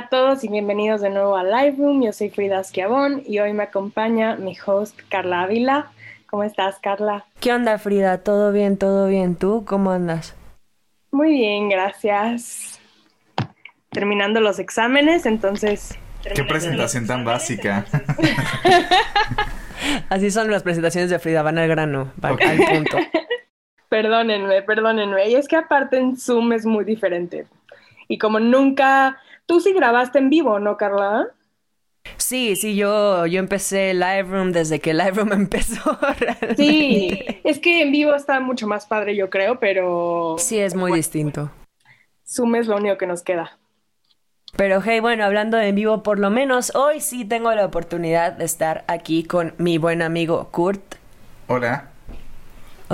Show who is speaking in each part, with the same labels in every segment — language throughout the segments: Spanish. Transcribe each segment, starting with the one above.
Speaker 1: Hola a todos y bienvenidos de nuevo a Live Room. Yo soy Frida Esquiabón y hoy me acompaña mi host Carla Ávila. ¿Cómo estás, Carla?
Speaker 2: ¿Qué onda, Frida? ¿Todo bien? ¿Todo bien? ¿Tú cómo andas?
Speaker 1: Muy bien, gracias. Terminando los exámenes, entonces...
Speaker 3: Qué presentación tan básica.
Speaker 2: Así son las presentaciones de Frida, van al grano, van al punto.
Speaker 1: Perdónenme, perdónenme. Y es que aparte en Zoom es muy diferente. Y como nunca, tú sí grabaste en vivo, ¿no, Carla?
Speaker 2: Sí, sí, yo, yo empecé Lightroom desde que Lightroom empezó.
Speaker 1: Sí, es que en vivo está mucho más padre, yo creo, pero...
Speaker 2: Sí, es muy distinto.
Speaker 1: Zoom es lo único que nos queda.
Speaker 2: Pero hey, bueno, hablando de en vivo, por lo menos hoy sí tengo la oportunidad de estar aquí con mi buen amigo Kurt.
Speaker 3: Hola.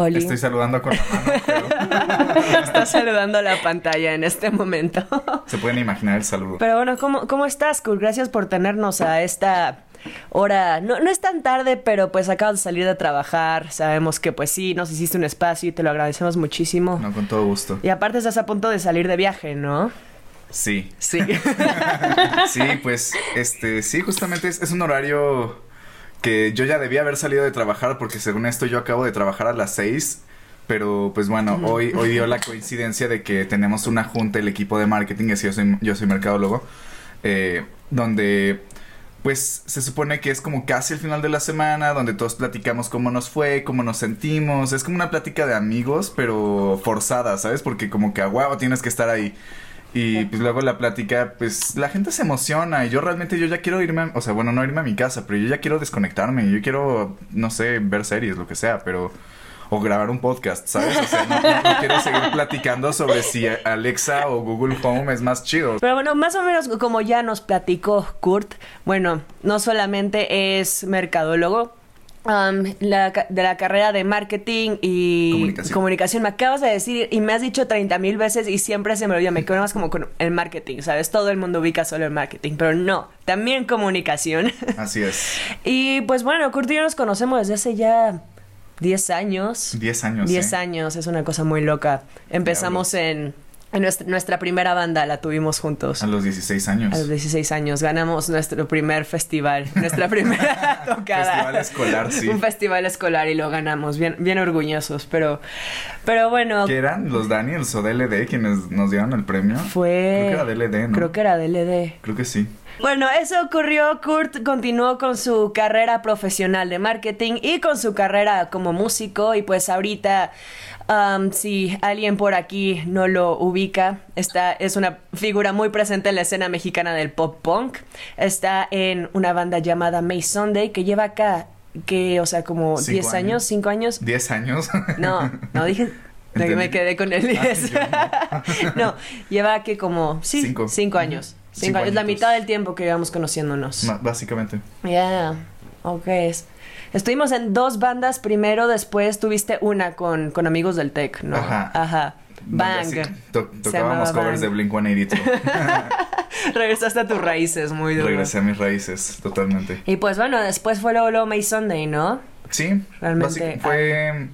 Speaker 3: Estoy saludando con la mano.
Speaker 2: Está saludando la pantalla en este momento.
Speaker 3: Se pueden imaginar el saludo.
Speaker 2: Pero bueno, ¿cómo, cómo estás, Kurt? Gracias por tenernos a esta hora. No, no es tan tarde, pero pues acabas de salir de trabajar. Sabemos que pues sí, nos hiciste un espacio y te lo agradecemos muchísimo.
Speaker 3: No, con todo gusto.
Speaker 2: Y aparte estás a punto de salir de viaje, ¿no?
Speaker 3: Sí.
Speaker 2: Sí.
Speaker 3: sí, pues, este, sí, justamente es, es un horario que yo ya debía haber salido de trabajar porque según esto yo acabo de trabajar a las seis. Pero pues bueno, hoy, hoy dio la coincidencia de que tenemos una junta, el equipo de marketing, y yo soy, yo soy mercadólogo, eh, donde pues se supone que es como casi el final de la semana, donde todos platicamos cómo nos fue, cómo nos sentimos. Es como una plática de amigos, pero forzada, ¿sabes? Porque como que a huevo tienes que estar ahí. Y pues luego la plática, pues la gente se emociona y yo realmente yo ya quiero irme, o sea, bueno, no irme a mi casa, pero yo ya quiero desconectarme, yo quiero, no sé, ver series, lo que sea, pero... O grabar un podcast, ¿sabes? O sea, no, no quiero seguir platicando sobre si Alexa o Google Home es más chido.
Speaker 2: Pero bueno, más o menos como ya nos platicó Kurt, bueno, no solamente es mercadólogo, la, de la carrera de marketing y comunicación. Me acabas de decir y me has dicho 30 mil veces y siempre se me olvida. Me quedo más como con el marketing, ¿sabes? Todo el mundo ubica solo el marketing, pero no, también comunicación.
Speaker 3: Así es.
Speaker 2: y pues bueno, Kurt y yo nos conocemos desde hace ya 10 años.
Speaker 3: 10 años.
Speaker 2: 10 años, es una cosa muy loca. Empezamos en nuestra, primera banda la tuvimos juntos.
Speaker 3: A los 16 años.
Speaker 2: A los 16 años. Ganamos nuestro primer festival, nuestra primera tocada.
Speaker 3: festival escolar, sí.
Speaker 2: Un festival escolar y lo ganamos, bien, bien orgullosos, pero, pero bueno.
Speaker 3: ¿Qué eran? ¿Los Daniels o DLD quienes nos dieron el premio?
Speaker 2: Fue...
Speaker 3: Creo que era DLD, ¿no?
Speaker 2: Creo que era DLD.
Speaker 3: Creo que sí.
Speaker 2: Bueno, eso ocurrió. Kurt continuó con su carrera profesional de marketing y con su carrera como músico. Y pues ahorita, um, si alguien por aquí no lo ubica, está, es una figura muy presente en la escena mexicana del pop punk. Está en una banda llamada May Sunday que lleva acá, que, o sea, como 10 años, 5 años.
Speaker 3: 10 años.
Speaker 2: No, no dije. Me quedé con el 10. Ah, no, lleva que como, sí, 5 años. Cinco, es la mitad del tiempo que llevamos conociéndonos.
Speaker 3: básicamente.
Speaker 2: Yeah. ok. Estuvimos en dos bandas primero, después tuviste una con, con amigos del tech, ¿no?
Speaker 3: Ajá.
Speaker 2: Ajá. Bang.
Speaker 3: tocábamos covers de Blink 182.
Speaker 2: Regresaste a tus raíces, muy duro.
Speaker 3: Regresé a mis raíces, totalmente.
Speaker 2: Y pues bueno, después fue luego, luego May Sunday, ¿no?
Speaker 3: Sí. Realmente. Fue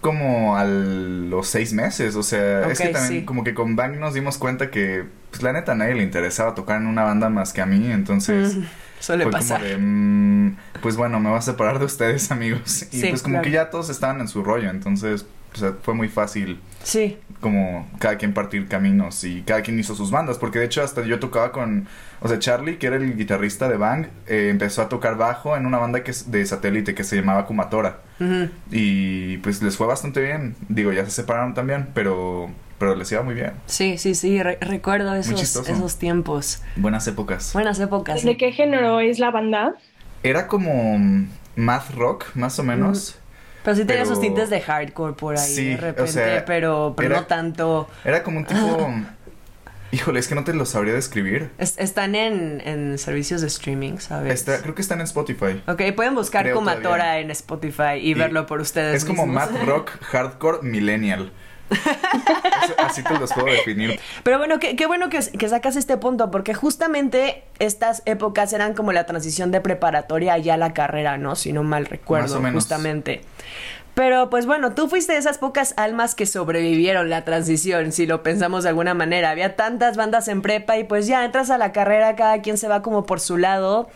Speaker 3: como a los seis meses, o sea, es que también como que con Bang nos dimos cuenta que, pues la neta a nadie le interesaba tocar en una banda más que a mí, entonces...
Speaker 2: suele fue pasar.
Speaker 3: Como de, mm, pues bueno, me voy a separar de ustedes, amigos. Y pues como que ya todos estaban en su rollo, entonces o sea, fue muy fácil.
Speaker 2: Sí.
Speaker 3: Como cada quien partir caminos y cada quien hizo sus bandas. Porque de hecho hasta yo tocaba con... O sea, Charlie, que era el guitarrista de Bang, eh, empezó a tocar bajo en una banda que es de satélite que se llamaba Kumatora. Y pues les fue bastante bien. Digo, ya se separaron también, pero pero les iba muy bien.
Speaker 2: Sí, sí, sí, recuerdo esos, esos tiempos.
Speaker 3: Buenas épocas.
Speaker 2: Buenas épocas.
Speaker 1: ¿De qué género es la banda?
Speaker 3: Era como math rock, más o menos.
Speaker 2: Pero sí tenía sus tintes de hardcore por ahí de repente, pero, pero no tanto.
Speaker 3: Era como un tipo. Híjole, es que no te lo sabría describir.
Speaker 2: están en, en, servicios de streaming, ¿sabes?
Speaker 3: creo que están en Spotify.
Speaker 2: Ok, pueden buscar Kumatora en Spotify y, verlo por ustedes.
Speaker 3: Es como math rock hardcore millennial así te los puedo definir.
Speaker 2: Pero bueno, qué, bueno que, sacas este punto, porque justamente estas épocas eran como la transición de preparatoria ya a la carrera, ¿no? Si no mal recuerdo, justamente. Pero pues bueno, tú fuiste de esas pocas almas que sobrevivieron la transición, si lo pensamos de alguna manera. Había tantas bandas en prepa y pues ya entras a la carrera, cada quien se va como por su lado.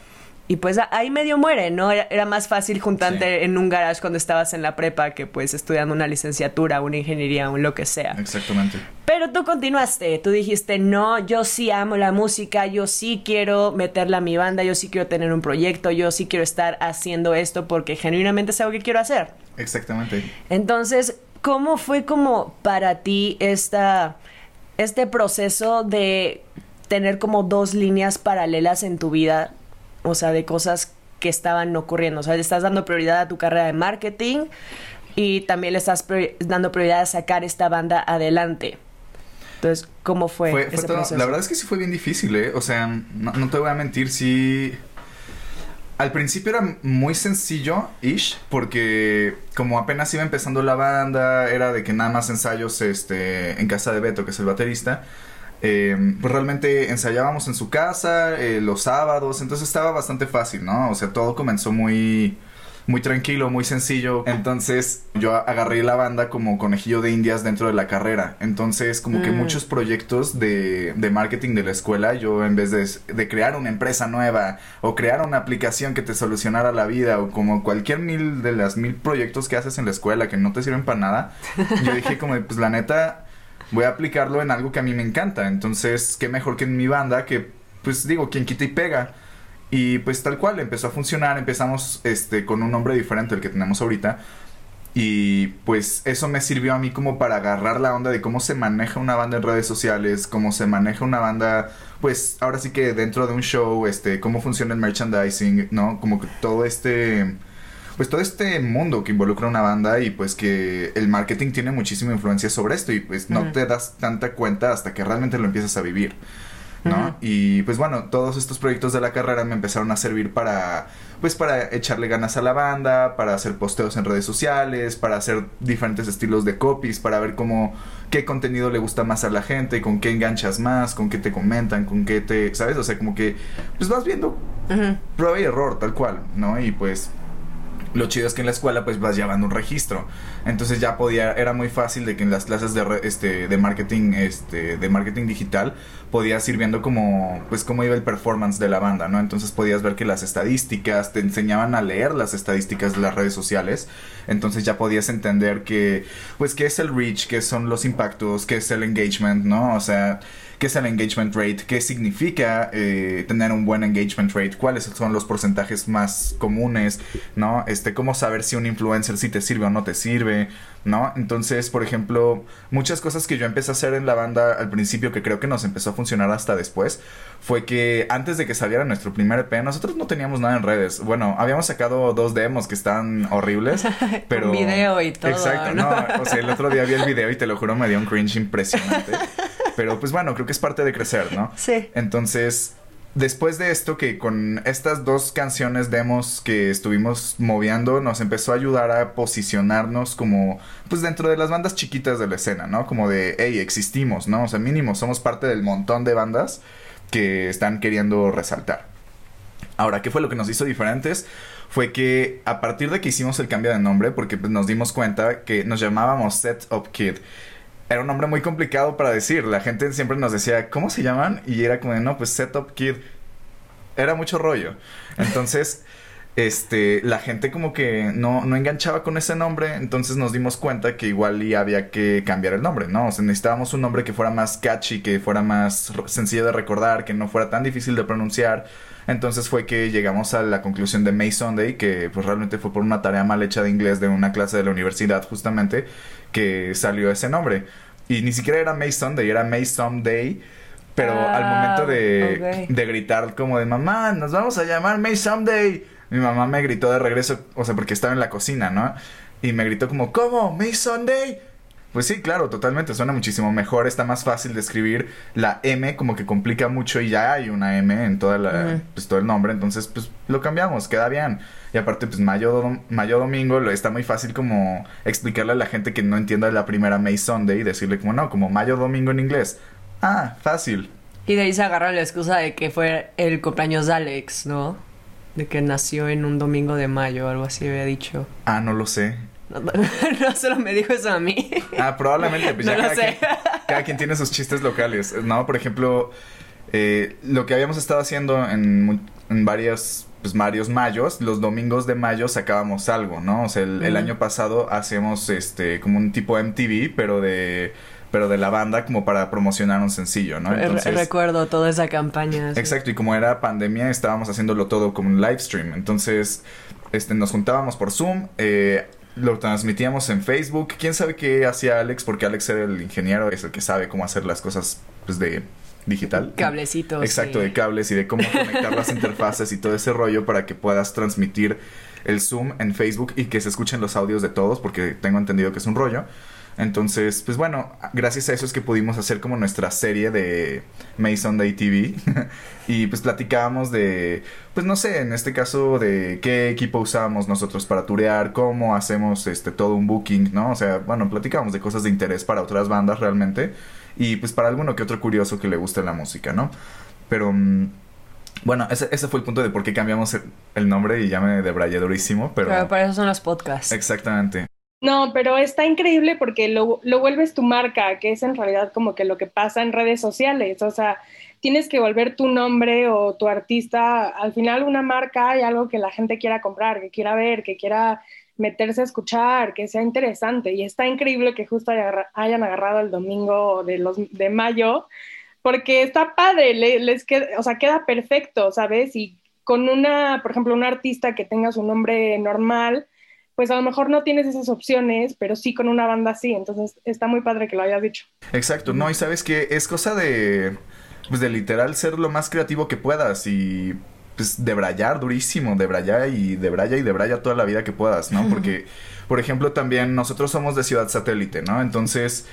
Speaker 2: Y pues ahí medio muere, ¿no? Era, más fácil juntarte en un garage cuando estabas en la prepa que pues estudiando una licenciatura, una ingeniería, un lo que sea.
Speaker 3: Exactamente.
Speaker 2: Pero tú continuaste, tú dijiste, no, yo sí amo la música, yo sí quiero meterla a mi banda, yo sí quiero tener un proyecto, yo sí quiero estar haciendo esto porque genuinamente es algo que quiero hacer.
Speaker 3: Exactamente.
Speaker 2: Entonces, ¿cómo fue como para ti esta, este proceso de tener como dos líneas paralelas en tu vida o sea, de cosas que estaban ocurriendo. O sea, le estás dando prioridad a tu carrera de marketing y también le estás dando prioridad a sacar esta banda adelante. Entonces, ¿cómo fue, ese proceso?
Speaker 3: La verdad es que sí fue bien difícil, ¿eh? O sea, no, te voy a mentir, sí... Al principio era muy sencillo-ish, porque como apenas iba empezando la banda, era de que nada más ensayos este, en casa de Beto, que es el baterista, eh, pues realmente ensayábamos en su casa eh, los sábados, entonces estaba bastante fácil, ¿no? O sea, todo comenzó muy muy tranquilo, muy sencillo. Entonces yo agarré la banda como conejillo de indias dentro de la carrera. Entonces como que mm. muchos proyectos de, de, marketing de la escuela, yo en vez de, de, crear una empresa nueva o crear una aplicación que te solucionara la vida o como cualquier mil de las mil proyectos que haces en la escuela que no te sirven para nada, yo dije como pues la neta voy a aplicarlo en algo que a mí me encanta. Entonces, qué mejor que en mi banda, que pues digo, quien quita y pega. Y pues tal cual, empezó a funcionar, empezamos este con un nombre diferente al que tenemos ahorita. Y pues eso me sirvió a mí como para agarrar la onda de cómo se maneja una banda en redes sociales, cómo se maneja una banda, pues ahora sí que dentro de un show, este, cómo funciona el merchandising, ¿no? Como que todo este pues todo este mundo que involucra una banda y pues que el marketing tiene muchísima influencia sobre esto y pues no te das tanta cuenta hasta que realmente lo empiezas a vivir. ¿no? Y pues bueno, todos estos proyectos de la carrera me empezaron a servir para pues para echarle ganas a la banda, para hacer posteos en redes sociales, para hacer diferentes estilos de copies, para ver cómo qué contenido le gusta más a la gente, con qué enganchas más, con qué te comentan, con qué te, ¿sabes? O sea, como que pues vas viendo prueba y error tal cual, ¿no? Y pues lo chido es que en la escuela pues vas llevando un registro. Entonces ya podía, era muy fácil de que en las clases de, este, de marketing, este, de marketing digital, podías ir viendo como, pues cómo iba el performance de la banda, ¿no? Entonces podías ver que las estadísticas, te enseñaban a leer las estadísticas de las redes sociales. Entonces ya podías entender que, pues qué es el reach, qué son los impactos, qué es el engagement, ¿no? O sea, qué es el engagement rate, qué significa eh, tener un buen engagement rate, cuáles son los porcentajes más comunes, ¿no? Este, cómo saber si un influencer sí te sirve o no te sirve, ¿no? Entonces, por ejemplo, muchas cosas que yo empecé a hacer en la banda al principio que creo que nos empezó a funcionar hasta después, fue que antes de que saliera nuestro primer EP, nosotros no teníamos nada en redes. Bueno, habíamos sacado dos demos que están horribles, pero...
Speaker 2: un video y todo.
Speaker 3: Exacto, ¿no? O sea, el otro día vi el video y te lo juro me dio un cringe impresionante. Pero pues bueno, creo que es parte de crecer, ¿no?
Speaker 2: Sí.
Speaker 3: Entonces, después de esto, que con estas dos canciones demos que estuvimos moviendo, nos empezó a ayudar a posicionarnos como, pues dentro de las bandas chiquitas de la escena, ¿no? Como de, hey, existimos, ¿no? O sea, mínimo, somos parte del montón de bandas que están queriendo resaltar. Ahora, ¿qué fue lo que nos hizo diferentes? Fue que a partir de que hicimos el cambio de nombre, porque pues, nos dimos cuenta que nos llamábamos Set Up Kid era un nombre muy complicado para decir. La gente siempre nos decía, ¿cómo se llaman? Y era como, no, pues Setup Kid. Era mucho rollo. Entonces, este, la gente como que no, no enganchaba con ese nombre. Entonces nos dimos cuenta que igual y había que cambiar el nombre, ¿no? O sea, necesitábamos un nombre que fuera más catchy, que fuera más sencillo de recordar, que no fuera tan difícil de pronunciar. Entonces fue que llegamos a la conclusión de May Sunday, que pues realmente fue por una tarea mal hecha de inglés de una clase de la universidad justamente, que salió ese nombre. Y ni siquiera era May Sunday, era May Someday. Pero al momento de, de, gritar como de mamá, nos vamos a llamar May Someday. Mi mamá me gritó de regreso, o sea, porque estaba en la cocina, ¿no? Y me gritó como, ¿cómo? ¿May Sunday? Pues sí, claro, totalmente, suena muchísimo mejor, está más fácil de escribir la M, como que complica mucho y ya hay una M en toda la, pues todo el nombre, entonces pues lo cambiamos, queda bien. Y aparte pues Mayo, Mayo Domingo lo, está muy fácil como explicarle a la gente que no entienda la primera May Sunday y decirle como no, como Mayo Domingo en inglés. Ah, fácil.
Speaker 2: Y de ahí se agarra la excusa de que fue el cumpleaños de Alex, ¿no? De que nació en un domingo de mayo, algo así había dicho.
Speaker 3: Ah, no lo sé.
Speaker 2: no solo me dijo eso a mí.
Speaker 3: Ah, probablemente. Pues
Speaker 2: No
Speaker 3: ya
Speaker 2: lo
Speaker 3: cada,
Speaker 2: sé.
Speaker 3: Quien, cada quien tiene sus chistes locales. ¿No? Por ejemplo, eh, lo que habíamos estado haciendo en, en varios, pues, varios mayos, los domingos de mayo sacábamos algo, ¿no? O sea, el, año pasado hacemos este como un tipo MTV, pero de pero de la banda como para promocionar un sencillo, ¿no? Entonces,
Speaker 2: Recuerdo toda esa campaña. sí.
Speaker 3: Exacto, y como era pandemia, estábamos haciéndolo todo como un live stream. Entonces, este, nos juntábamos por Zoom, eh, lo transmitíamos en Facebook. ¿Quién sabe qué hacía Alex? Porque Alex era el ingeniero, es el que sabe cómo hacer las cosas pues, de digital.
Speaker 2: Cablecitos.
Speaker 3: Exacto,
Speaker 2: sí.
Speaker 3: de cables y de cómo conectar las interfaces y todo ese rollo para que puedas transmitir el Zoom en Facebook y que se escuchen los audios de todos, porque tengo entendido que es un rollo. Entonces, pues bueno, gracias a eso es que pudimos hacer como nuestra serie de Mason Day TV. y pues platicábamos de, pues no sé, en este caso de qué equipo usábamos nosotros para turear, cómo hacemos este todo un booking, ¿no? O sea, bueno, platicábamos de cosas de interés para otras bandas realmente. Y pues para alguno que otro curioso que le guste la música, ¿no? Pero... mm, bueno, ese, ese fue el punto de por qué cambiamos el, el nombre y ya me debrayé durísimo, pero...
Speaker 2: Pero para eso son los podcasts.
Speaker 3: Exactamente.
Speaker 1: No, pero está increíble porque lo, lo vuelves tu marca, que es en realidad como que lo que pasa en redes sociales. O sea, tienes que volver tu nombre o tu artista, al final una marca y algo que la gente quiera comprar, que quiera ver, que quiera meterse a escuchar, que sea interesante. Y está increíble que justo haya- hayan agarrado el domingo de, los, de mayo, porque está padre, le- les queda, o sea, queda perfecto, ¿sabes? Y con una, por ejemplo, un artista que tenga su nombre normal, pues a lo mejor no tienes esas opciones, pero sí con una banda sí. Entonces está muy padre que lo hayas dicho.
Speaker 3: Exacto, no, y sabes que es cosa de, pues de literal ser lo más creativo que puedas y pues debrayar durísimo, debrayar y debraya y debraya toda la vida que puedas, ¿no? Porque, por ejemplo, también nosotros somos de ciudad satélite, ¿no? Entonces,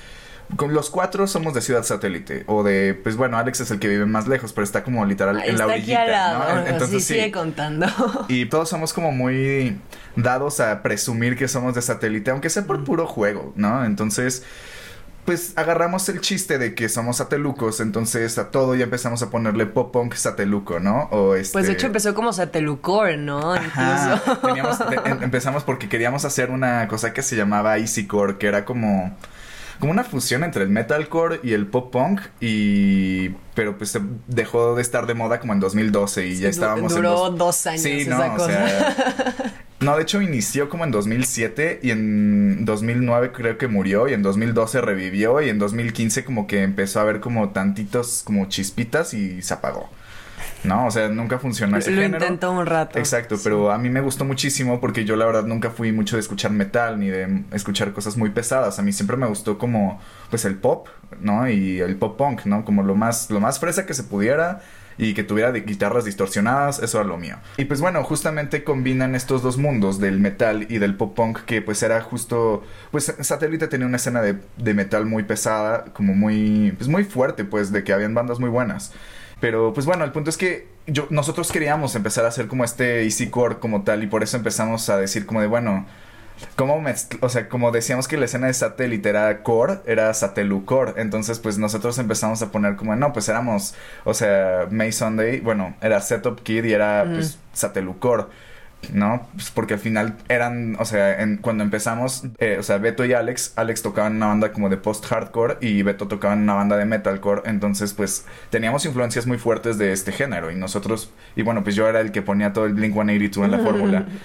Speaker 3: con los cuatro somos de ciudad satélite o de, pues bueno, Alex es el que vive más lejos, pero está como literal
Speaker 2: Ay,
Speaker 3: en la
Speaker 2: está aquí
Speaker 3: orillita,
Speaker 2: al lado.
Speaker 3: ¿no? En- Entonces
Speaker 2: sí, sigue contando.
Speaker 3: Y todos somos como muy dados a presumir que somos de satélite, aunque sea por puro juego, ¿no? Entonces, pues agarramos el chiste de que somos satelucos, entonces a todo ya empezamos a ponerle pop punk sateluco, ¿no? O este...
Speaker 2: Pues de hecho empezó como Satelucor, ¿no?
Speaker 3: Ajá,
Speaker 2: Incluso.
Speaker 3: teníamos- te- em- empezamos porque queríamos hacer una cosa que se llamaba Easycore, que era como como una fusión entre el metalcore y el pop punk y pero pues se dejó de estar de moda como en 2012 y ya estábamos en dos-
Speaker 2: dos años
Speaker 3: Sí,
Speaker 2: esa
Speaker 3: no, o sea, no, de hecho inició como en 2007 y en 2009 creo que murió y en 2012 revivió y en 2015 como que empezó a haber como tantitos como chispitas y se apagó. No, o sea, nunca funcionó ese
Speaker 2: Lo
Speaker 3: género.
Speaker 2: intentó un rato.
Speaker 3: Exacto,
Speaker 2: Sí.
Speaker 3: pero a mí me gustó muchísimo porque yo la verdad nunca fui mucho de escuchar metal ni de escuchar cosas muy pesadas. A mí siempre me gustó como pues el pop, ¿no? Y el pop punk, ¿no? Como lo más lo más fresa que se pudiera y que tuviera de guitarras distorsionadas, eso era lo mío. Y pues bueno, justamente combinan estos dos mundos del metal y del pop punk que pues era justo pues Satélite tenía una escena de, de metal muy pesada, como muy pues muy fuerte, pues de que habían bandas muy buenas. Pero pues bueno, el punto es que yo, nosotros queríamos empezar a hacer como este easy core como tal y por eso empezamos a decir como de bueno, como o sea, como decíamos que la escena de satélite era core, era satelucore, entonces pues nosotros empezamos a poner como no, pues éramos, o sea, May Sunday, bueno, era Setup Kid y era pues satelucore. ¿No? Pues porque al final eran, o sea, en- cuando empezamos, eh, o sea, Beto y Alex, Alex tocaban en una banda como de post-hardcore y Beto tocaba en una banda de metalcore, entonces pues teníamos influencias muy fuertes de este género y nosotros, y bueno, pues yo era el que ponía todo el Blink 182 en la fórmula.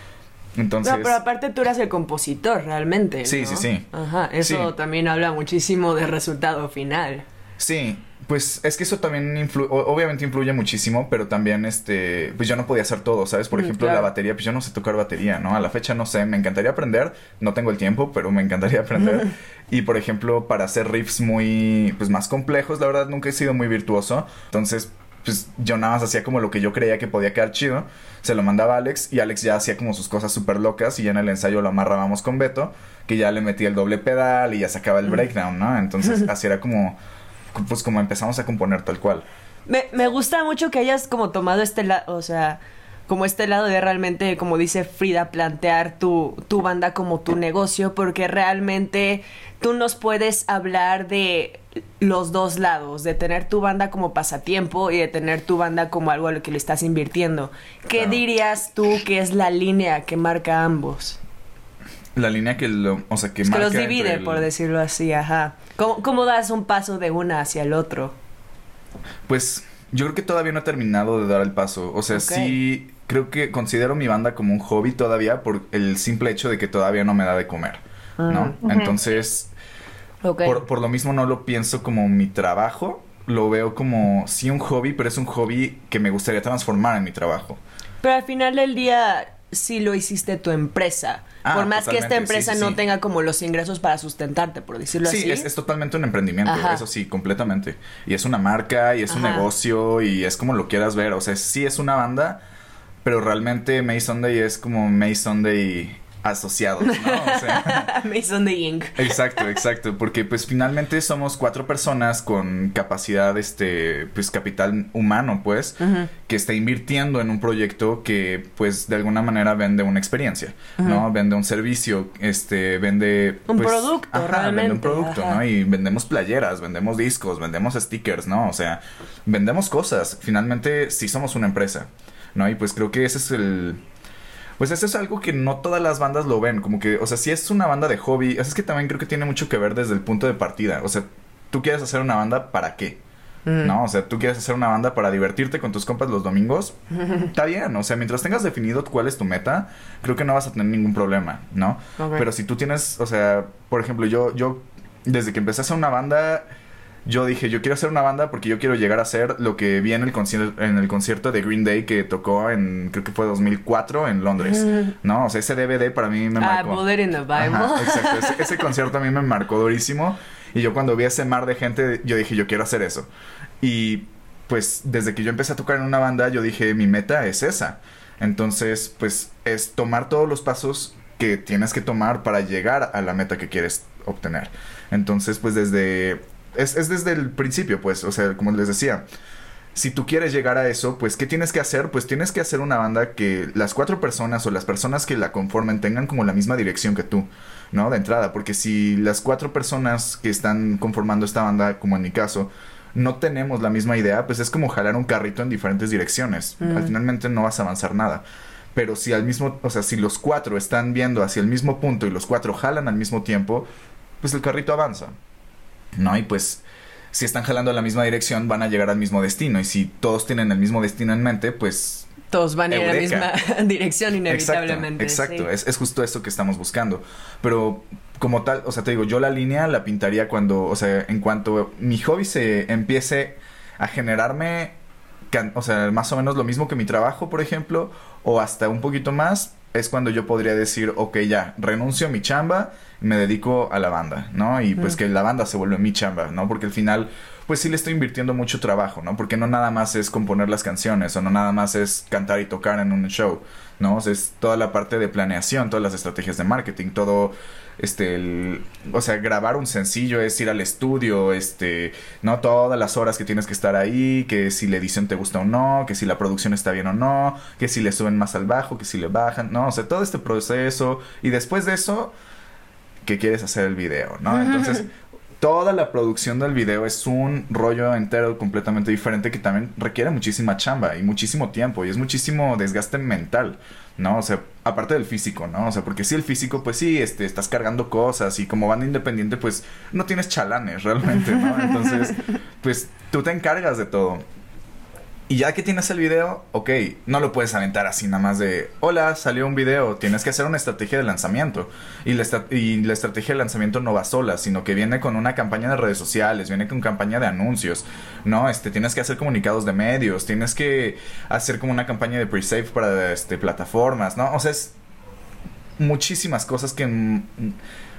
Speaker 3: Entonces,
Speaker 2: No, pero aparte tú eras el compositor realmente.
Speaker 3: Sí, sí, sí.
Speaker 2: Ajá, eso
Speaker 3: Sí.
Speaker 2: también habla muchísimo del resultado final.
Speaker 3: Sí, pues es que eso también influye, obviamente influye muchísimo, pero también este, pues yo no podía hacer todo, ¿sabes? Por
Speaker 2: Mm,
Speaker 3: ejemplo,
Speaker 2: claro.
Speaker 3: la batería, pues yo no sé tocar batería, ¿no? A la fecha no sé, me encantaría aprender, no tengo el tiempo, pero me encantaría aprender. y por ejemplo, para hacer riffs muy, pues más complejos, la verdad nunca he sido muy virtuoso, entonces pues yo nada más hacía como lo que yo creía que podía quedar chido, se lo mandaba a Alex y Alex ya hacía como sus cosas súper locas y ya en el ensayo lo amarrábamos con Beto, que ya le metía el doble pedal y ya sacaba el breakdown, ¿no? Entonces así era como, pues como empezamos a componer tal cual.
Speaker 2: Me, me gusta mucho que hayas como tomado este lado, o sea, como este lado de realmente, como dice Frida, plantear tu, tu banda como tu negocio, porque realmente tú nos puedes hablar de los dos lados, de tener tu banda como pasatiempo y de tener tu banda como algo a lo que le estás invirtiendo. ¿Qué
Speaker 3: Claro.
Speaker 2: dirías tú que es la línea que marca ambos?
Speaker 3: La línea que lo, o sea, que,
Speaker 2: Es que
Speaker 3: marca
Speaker 2: los divide,
Speaker 3: el-
Speaker 2: por decirlo así, ajá. ¿Cómo, ¿Cómo das un paso de una hacia el otro?
Speaker 3: Pues yo creo que todavía no he terminado de dar el paso. O sea,
Speaker 2: Ok.
Speaker 3: sí creo que considero mi banda como un hobby todavía por el simple hecho de que todavía no me da de comer, ¿no?
Speaker 1: Ujú.
Speaker 3: Entonces,
Speaker 2: Ok.
Speaker 3: por, por lo mismo no lo pienso como mi trabajo, lo veo como sí un hobby, pero es un hobby que me gustaría transformar en mi trabajo.
Speaker 2: Pero al final del día sí lo hiciste tu empresa.
Speaker 3: Ah,
Speaker 2: por más que esta
Speaker 3: sí,
Speaker 2: empresa
Speaker 3: sí,
Speaker 2: no
Speaker 3: sí.
Speaker 2: tenga como los ingresos para sustentarte, por decirlo
Speaker 3: Sí,
Speaker 2: así.
Speaker 3: es, es totalmente un emprendimiento,
Speaker 2: Ajá.
Speaker 3: eso sí, completamente. Y es una marca, y es un negocio, y es como lo quieras ver. O sea, sí es una banda, pero realmente May Sunday es como May Sunday asociados, ¿no? O sea,
Speaker 2: Mason de Inc.
Speaker 3: exacto, exacto. Porque pues finalmente somos cuatro personas con capacidad, este, pues capital humano, pues, que está invirtiendo en un proyecto que pues de alguna manera vende una experiencia, ¿no? Vende un servicio, este, vende...
Speaker 2: Un
Speaker 3: pues,
Speaker 2: producto,
Speaker 3: ajá, Vende un producto,
Speaker 2: ajá.
Speaker 3: ¿no? Y vendemos playeras, vendemos discos, vendemos stickers, ¿no? O sea, vendemos cosas. Finalmente sí somos una empresa, ¿no? Y pues creo que ese es el... Pues eso es algo que no todas las bandas lo ven, como que, o sea, si es una banda de hobby, es que también creo que tiene mucho que ver desde el punto de partida, o sea, tú quieres hacer una banda para qué,
Speaker 2: Mm.
Speaker 3: ¿no? O sea, tú quieres hacer una banda para divertirte con tus compas los domingos, está bien, o sea, mientras tengas definido cuál es tu meta, creo que no vas a tener ningún problema, ¿no? Pero si tú tienes, o sea, por ejemplo, yo, yo, desde que empecé a hacer una banda, yo dije, yo quiero hacer una banda porque yo quiero llegar a ser lo que vi en el, en el concierto de Green Day que tocó en, creo que fue 2004 en Londres, ¿no? O sea, ese DVD para mí me
Speaker 2: Ah,
Speaker 3: marcó.
Speaker 2: Bullet in the Bible.
Speaker 3: Ajá, exacto. Ese, ese concierto a mí me marcó durísimo. Y yo cuando vi ese mar de gente, yo dije, yo quiero hacer eso. Y pues desde que yo empecé a tocar en una banda, yo dije, mi meta es esa. Entonces, pues es tomar todos los pasos que tienes que tomar para llegar a la meta que quieres obtener. Entonces, pues desde... Es, es desde el principio, pues, o sea, como les decía, si tú quieres llegar a eso, pues ¿qué tienes que hacer? Pues tienes que hacer una banda que las cuatro personas o las personas que la conformen tengan como la misma dirección que tú, ¿no? De entrada, porque si las cuatro personas que están conformando esta banda, como en mi caso, no tenemos la misma idea, pues es como jalar un carrito en diferentes direcciones.
Speaker 2: Mm.
Speaker 3: Al finalmente no vas a avanzar nada. Pero si al mismo, o sea, si los cuatro están viendo hacia el mismo punto y los cuatro jalan al mismo tiempo, pues el carrito avanza. ¿No? Y pues si están jalando a la misma dirección van a llegar al mismo destino y si todos tienen el mismo destino en mente, pues
Speaker 2: Todos van a ir en la misma dirección inevitablemente.
Speaker 3: Exacto, exacto.
Speaker 2: sí.
Speaker 3: Es, es justo eso que estamos buscando. Pero como tal, o sea, te digo, yo la línea la pintaría cuando, o sea, en cuanto mi hobby se empiece a generarme, can- o sea, más o menos lo mismo que mi trabajo, por ejemplo, o hasta un poquito más, es cuando yo podría decir, ok, ya, renuncio a mi chamba, me dedico a la banda, ¿no? Y pues
Speaker 2: Mm.
Speaker 3: que la banda se vuelve mi chamba, ¿no? Porque al final, pues sí le estoy invirtiendo mucho trabajo, ¿no? Porque no nada más es componer las canciones, o no nada más es cantar y tocar en un show, ¿no? O sea, es toda la parte de planeación, todas las estrategias de marketing, todo, este, el, o sea, grabar un sencillo es ir al estudio, este, ¿no? Todas las horas que tienes que estar ahí, que si la edición te gusta o no, que si la producción está bien o no, que si le suben más al bajo, que si le bajan, ¿no? O sea, todo este proceso, y después de eso, que quieres hacer el video, ¿no? Entonces, toda la producción del video es un rollo entero completamente diferente que también requiere muchísima chamba y muchísimo tiempo y es muchísimo desgaste mental, ¿no? O sea, aparte del físico, ¿no? O sea, porque si el físico, pues sí, este, estás cargando cosas y como banda independiente, pues no tienes chalanes realmente, ¿no? Entonces, pues tú te encargas de todo. Y ya que tienes el video, ok, no lo puedes aventar así nada más de, hola, salió un video, tienes que hacer una estrategia de lanzamiento. Y la, estrategia de lanzamiento no va sola, sino que viene con una campaña de redes sociales, viene con campaña de anuncios, ¿no? Este, tienes que hacer comunicados de medios, tienes que hacer como una campaña de pre-save para este, plataformas, ¿no? O sea, es muchísimas cosas que... mm,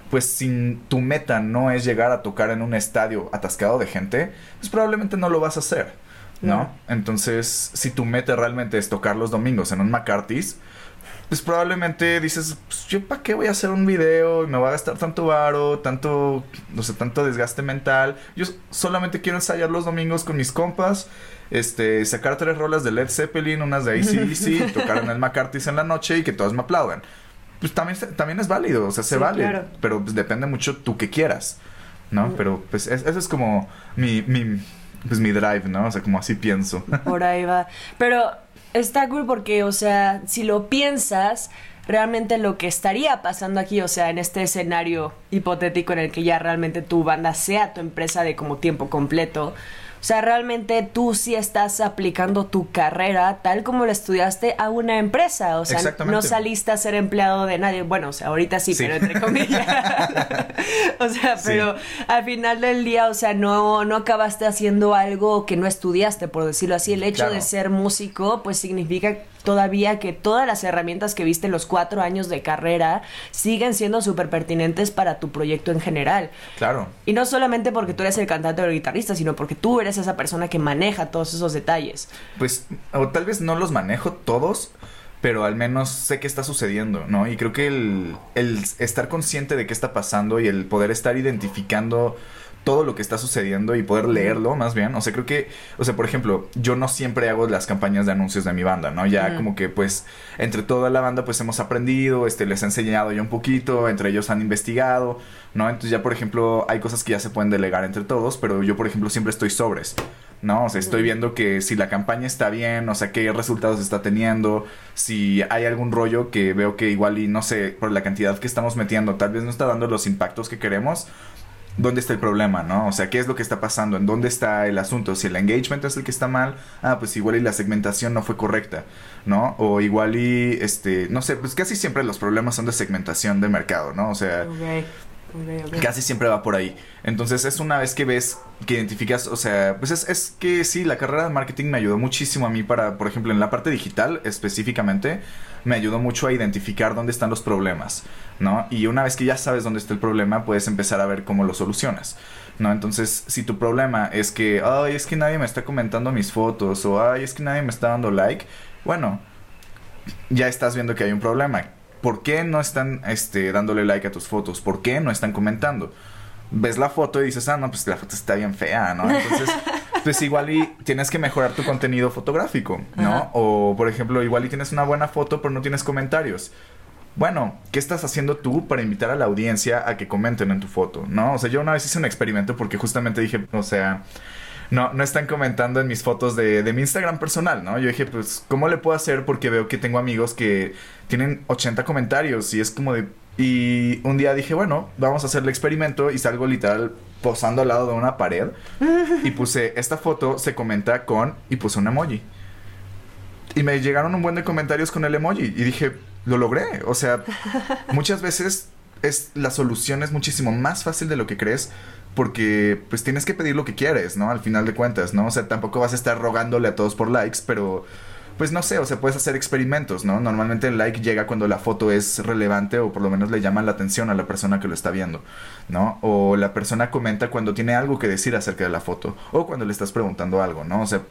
Speaker 3: Pues si tu meta no es llegar a tocar en un estadio atascado de gente, pues probablemente no lo vas a hacer. ¿No?
Speaker 2: No.
Speaker 3: Entonces, si tu meta realmente es tocar los domingos en un McCarthy's, pues probablemente dices, pues, yo para qué voy a hacer un video y me va a gastar tanto varo, tanto, no sé, tanto desgaste mental. Yo solamente quiero ensayar los domingos con mis compas, este, sacar tres rolas de Led Zeppelin, unas de ACDC, tocar en el McCarthy's en la noche y que todos me aplaudan. Pues también, también es válido, o sea, se
Speaker 2: Sí,
Speaker 3: vale,
Speaker 2: claro.
Speaker 3: pero pues depende mucho tú que quieras, ¿no?
Speaker 2: Mm.
Speaker 3: Pero pues es- eso es como mi, mi, pues mi drive, ¿no? O sea, como así pienso.
Speaker 2: Por ahí va. Pero está cool porque, o sea, si lo piensas, realmente lo que estaría pasando aquí, o sea, en este escenario hipotético en el que ya realmente tu banda sea tu empresa de como tiempo completo. O sea, realmente tú sí estás aplicando tu carrera tal como la estudiaste a una empresa. O sea, no saliste a ser empleado de nadie. Bueno, o sea, ahorita sí, pero entre comillas. o sea, pero al final del día, o sea, no, no acabaste haciendo algo que no estudiaste, por decirlo así. El hecho de ser músico, pues significa todavía que todas las herramientas que viste en los cuatro años de carrera siguen siendo súper pertinentes para tu proyecto en general.
Speaker 3: Claro.
Speaker 2: Y no solamente porque tú eres el cantante o el guitarrista, sino porque tú eres esa persona que maneja todos esos detalles.
Speaker 3: Pues, o tal vez no los manejo todos, pero al menos sé qué está sucediendo, ¿no? Y creo que el, el estar consciente de qué está pasando y el poder estar identificando todo lo que está sucediendo y poder leerlo más bien. O sea, creo que, o sea, por ejemplo, yo no siempre hago las campañas de anuncios de mi banda, ¿no? Ya como que pues entre toda la banda pues hemos aprendido, este, les he enseñado ya un poquito, entre ellos han investigado, ¿no? Entonces ya, por ejemplo, hay cosas que ya se pueden delegar entre todos, pero yo, por ejemplo, siempre estoy sobres. ¿no? O sea, estoy viendo que si la campaña está bien, o sea, qué resultados está teniendo, si hay algún rollo que veo que igual y no sé, por la cantidad que estamos metiendo, tal vez no está dando los impactos que queremos, dónde está el problema, ¿no? O sea, ¿qué es lo que está pasando? ¿En dónde está el asunto? Si el engagement es el que está mal, ah, pues igual y la segmentación no fue correcta, ¿no? O igual y, este, no sé, pues casi siempre los problemas son de segmentación de mercado, ¿no? O sea, Casi siempre va por ahí. Entonces es una vez que ves, que identificas, o sea, pues es, es, que sí, la carrera de marketing me ayudó muchísimo a mí para, por ejemplo, en la parte digital específicamente, me ayudó mucho a identificar dónde están los problemas, ¿no? Y una vez que ya sabes dónde está el problema, puedes empezar a ver cómo lo solucionas. ¿no? Entonces, si tu problema es que, ay, es que nadie me está comentando mis fotos, o ay, es que nadie me está dando like, bueno, ya estás viendo que hay un problema. ¿Por qué no están este, dándole like a tus fotos? ¿Por qué no están comentando? Ves la foto y dices, ah, no, pues la foto está bien fea, ¿no? Entonces, pues igual y tienes que mejorar tu contenido fotográfico, ¿no? O, por ejemplo, igual y tienes una buena foto, pero no tienes comentarios. Bueno, ¿qué estás haciendo tú para invitar a la audiencia a que comenten en tu foto, ¿no? O sea, yo una vez hice un experimento porque justamente dije, o sea, no, no están comentando en mis fotos de, mi Instagram personal, ¿no? Yo dije, pues, ¿cómo le puedo hacer? Porque veo que tengo amigos que tienen 80 comentarios y es como de... Y un día dije, bueno, vamos a hacer el experimento y salgo literal posando al lado de una pared y puse, esta foto se comenta con... y puse un emoji. Y me llegaron un buen de comentarios con el emoji y dije, lo logré. O sea, muchas veces es la solución es muchísimo más fácil de lo que crees porque pues tienes que pedir lo que quieres, ¿no? Al final de cuentas, ¿no? O sea, tampoco vas a estar rogándole a todos por likes, pero pues no sé, o sea, puedes hacer experimentos, ¿no? Normalmente el like llega cuando la foto es relevante o por lo menos le llama la atención a la persona que lo está viendo, ¿no? O la persona comenta cuando tiene algo que decir acerca de la foto o cuando le estás preguntando algo, ¿no? O sea,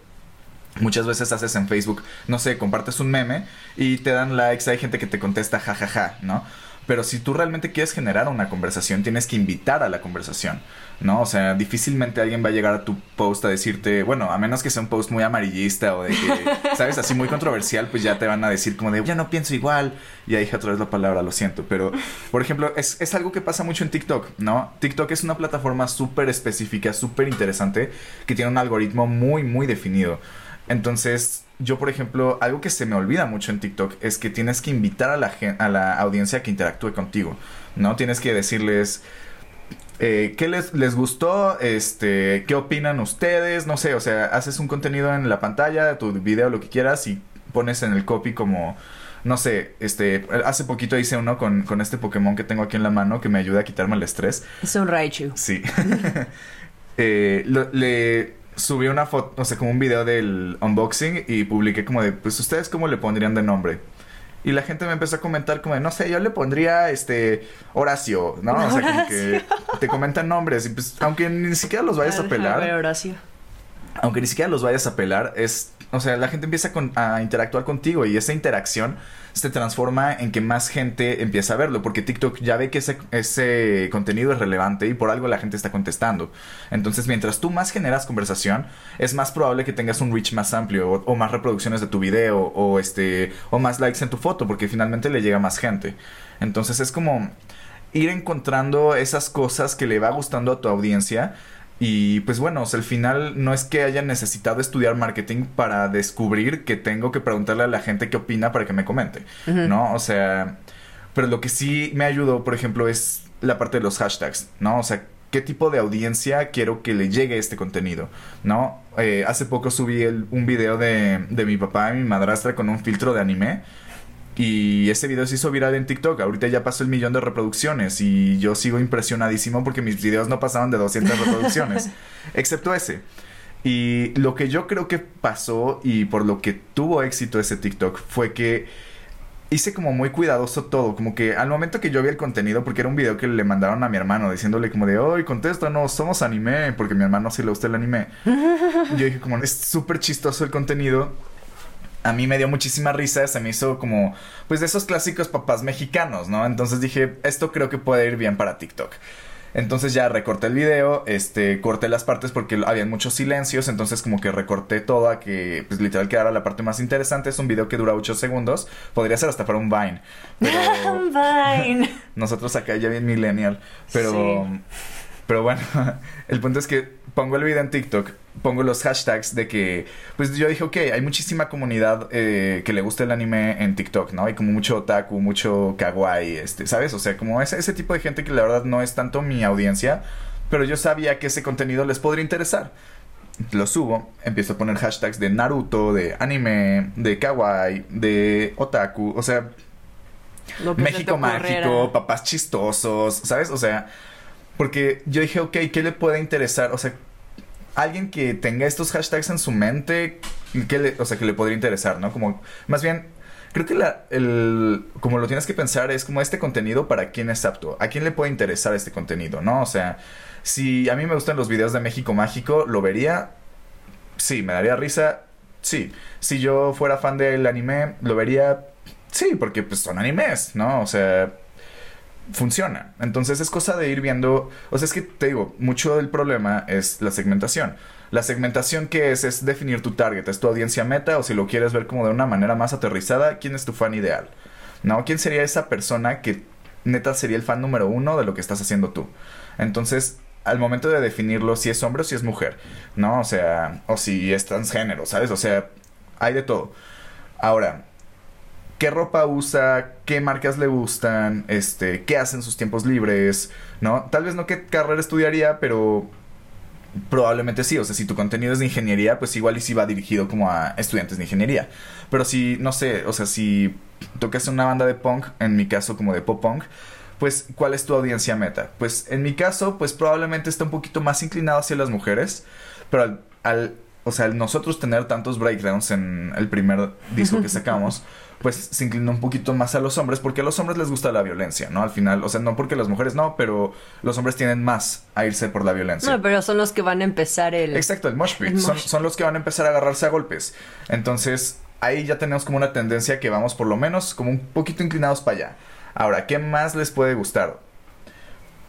Speaker 3: Muchas veces haces en Facebook, no sé, compartes un meme y te dan likes, hay gente que te contesta jajaja, ja, ja, ¿no? Pero si tú realmente quieres generar una conversación, tienes que invitar a la conversación, ¿no? O sea, difícilmente alguien va a llegar a tu post a decirte, bueno, a menos que sea un post muy amarillista o de que, ¿sabes? Así muy controversial, pues ya te van a decir como de, ya no pienso igual. Y ahí dije otra vez la palabra, lo siento. Pero, por ejemplo, es, es algo que pasa mucho en TikTok, ¿no? TikTok es una plataforma súper específica, súper interesante, que tiene un algoritmo muy, muy definido. Entonces, yo, por ejemplo, algo que se me olvida mucho en TikTok es que tienes que invitar a la, a la audiencia a que interactúe contigo, ¿no? Tienes que decirles... Eh, ¿Qué les, les gustó? Este, ¿Qué opinan ustedes? No sé, o sea, haces un contenido en la pantalla, tu video, lo que quieras, y pones en el copy como, no sé, este, hace poquito hice uno con, con este Pokémon que tengo aquí en la mano que me ayuda a quitarme el estrés.
Speaker 2: Es un Raichu.
Speaker 3: Sí. eh, le subí una foto, o sea, como un video del unboxing y publiqué como de, pues ustedes cómo le pondrían de nombre. Y la gente me empezó a comentar como de, no sé, yo le pondría este Horacio, ¿no? O sea, como que te comentan nombres y pues aunque ni siquiera los vayas a pelar.
Speaker 2: Horacio.
Speaker 3: Aunque ni siquiera los vayas a pelar, es, o sea, la gente empieza a interactuar contigo y esa interacción se transforma en que más gente empieza a verlo, porque TikTok ya ve que ese, ese contenido es relevante y por algo la gente está contestando. Entonces, mientras tú más generas conversación, es más probable que tengas un reach más amplio o, más reproducciones de tu video o este o más likes en tu foto, porque finalmente le llega más gente. Entonces, es como ir encontrando esas cosas que le va gustando a tu audiencia Y pues bueno, o sea, al final no es que haya necesitado estudiar marketing para descubrir que tengo que preguntarle a la gente qué opina para que me comente, ¿no? O sea, pero lo que sí me ayudó, por ejemplo, es la parte de los hashtags, ¿no? O sea, qué tipo de audiencia quiero que le llegue este contenido, ¿no? Eh, hace poco subí un video de, de mi papá y mi madrastra con un filtro de anime y ese video se hizo viral en TikTok. Ahorita ya pasó el millón de reproducciones. Y yo sigo impresionadísimo porque mis videos no pasaban de 200 reproducciones. excepto ese. Y lo que yo creo que pasó y por lo que tuvo éxito ese TikTok fue que hice como muy cuidadoso todo. Como que al momento que yo vi el contenido, porque era un video que le mandaron a mi hermano diciéndole como de, hoy no somos anime, porque mi hermano sí le gusta el anime. yo dije como, es súper chistoso el contenido a mí me dio muchísima risa, se me hizo como, pues de esos clásicos papás mexicanos, ¿no? Entonces dije, esto creo que puede ir bien para TikTok. Entonces ya recorté el video, este, corté las partes porque había muchos silencios, entonces como que recorté todo a que, pues literal quedara la parte más interesante. Es un video que dura 8 segundos, podría ser hasta para un Vine.
Speaker 2: un Vine.
Speaker 3: Nosotros acá ya bien millennial, pero... Pero bueno, el punto es que pongo el video en TikTok, pongo los hashtags de que, pues yo dije, ok, hay muchísima comunidad eh, que le gusta el anime en TikTok, ¿no? Hay como mucho otaku, mucho kawaii, este, ¿sabes? O sea, como ese, ese tipo de gente que la verdad no es tanto mi audiencia, pero yo sabía que ese contenido les podría interesar. Lo subo, empiezo a poner hashtags de Naruto, de anime, de kawaii, de otaku, o sea, México mágico, papás chistosos, ¿sabes? O sea, porque yo dije, ok, ¿qué le puede interesar? O sea, alguien que tenga estos hashtags en su mente, ¿qué le, o sea, que le podría interesar, ¿no? Como, más bien, creo que la, el, como lo tienes que pensar es como este contenido para quién es apto, a quién le puede interesar este contenido, ¿no? O sea, si a mí me gustan los videos de México Mágico, ¿lo vería? Sí, me daría risa, sí. Si yo fuera fan del anime, ¿lo vería? Sí, porque pues son animes, ¿no? O sea, funciona. Entonces es cosa de ir viendo, o sea, es que te digo, mucho del problema es la segmentación. La segmentación que es es definir tu target, es tu audiencia meta o si lo quieres ver como de una manera más aterrizada, ¿quién es tu fan ideal? ¿No? ¿Quién sería esa persona que neta sería el fan número uno de lo que estás haciendo tú? Entonces, al momento de definirlo, si es hombre o si es mujer, ¿no? O sea, o si es transgénero, ¿sabes? O sea, hay de todo. Ahora, qué ropa usa, qué marcas le gustan, este, qué hace en sus tiempos libres, ¿no? Tal vez no qué carrera estudiaría, pero probablemente sí. O sea, si tu contenido es de ingeniería, pues igual y si va dirigido como a estudiantes de ingeniería. Pero si, no sé, o sea, si tocas una banda de punk, en mi caso como de pop punk, pues ¿cuál es tu audiencia meta? Pues en mi caso, pues probablemente está un poquito más inclinado hacia las mujeres, pero al, al o sea, nosotros tener tantos breakdowns en el primer disco que sacamos, pues se inclina un poquito más a los hombres porque a los hombres les gusta la violencia, ¿no? Al final, o sea, no porque las mujeres no, pero los hombres tienen más a irse por la violencia.
Speaker 2: No, pero son los que van a empezar el...
Speaker 3: Exacto, el mosh pit. Son, son los que van a empezar a agarrarse a golpes. Entonces, ahí ya tenemos como una tendencia que vamos por lo menos como un poquito inclinados para allá. Ahora, ¿qué más les puede gustar?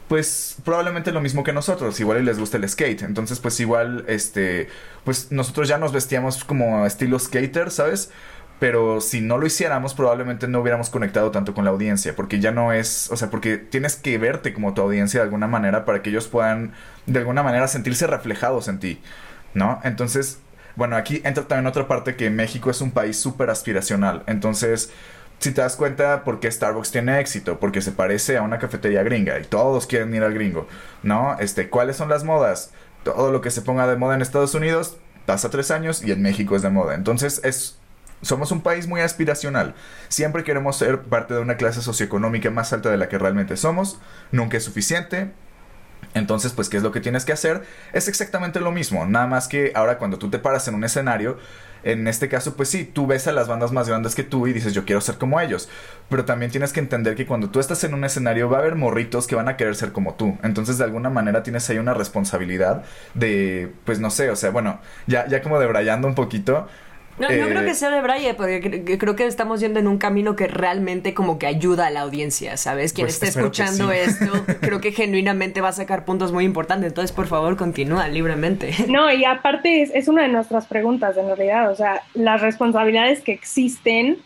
Speaker 3: pues probablemente lo mismo que nosotros, igual y les gusta el skate, entonces pues igual este pues nosotros ya nos vestíamos como estilo skater, ¿sabes? Pero si no lo hiciéramos, probablemente no hubiéramos conectado tanto con la audiencia, porque ya no es, o sea, porque tienes que verte como tu audiencia de alguna manera para que ellos puedan de alguna manera sentirse reflejados en ti, ¿no? Entonces, bueno, aquí entra también otra parte que México es un país súper aspiracional, entonces si te das cuenta por qué Starbucks tiene éxito, porque se parece a una cafetería gringa y todos quieren ir al gringo, ¿no? Este, ¿cuáles son las modas? Todo lo que se ponga de moda en Estados Unidos pasa tres años y en México es de moda. Entonces es somos un país muy aspiracional. Siempre queremos ser parte de una clase socioeconómica más alta de la que realmente somos. Nunca es suficiente. Entonces, pues, ¿qué es lo que tienes que hacer? Es exactamente lo mismo. Nada más que ahora cuando tú te paras en un escenario, en este caso, pues sí, tú ves a las bandas más grandes que tú y dices, yo quiero ser como ellos. Pero también tienes que entender que cuando tú estás en un escenario va a haber morritos que van a querer ser como tú. Entonces, de alguna manera tienes ahí una responsabilidad de, pues no sé, o sea, bueno, ya, ya como debrayando un poquito,
Speaker 2: no, no creo que eh, sea de Braille, porque creo que estamos yendo en un camino que realmente como que ayuda a la audiencia, ¿sabes? Quien pues esté escuchando esto, creo que genuinamente va a sacar puntos muy importantes. Entonces, por favor, continúa libremente.
Speaker 1: No, y aparte es, es una de nuestras preguntas, en realidad. O sea, las responsabilidades que existen,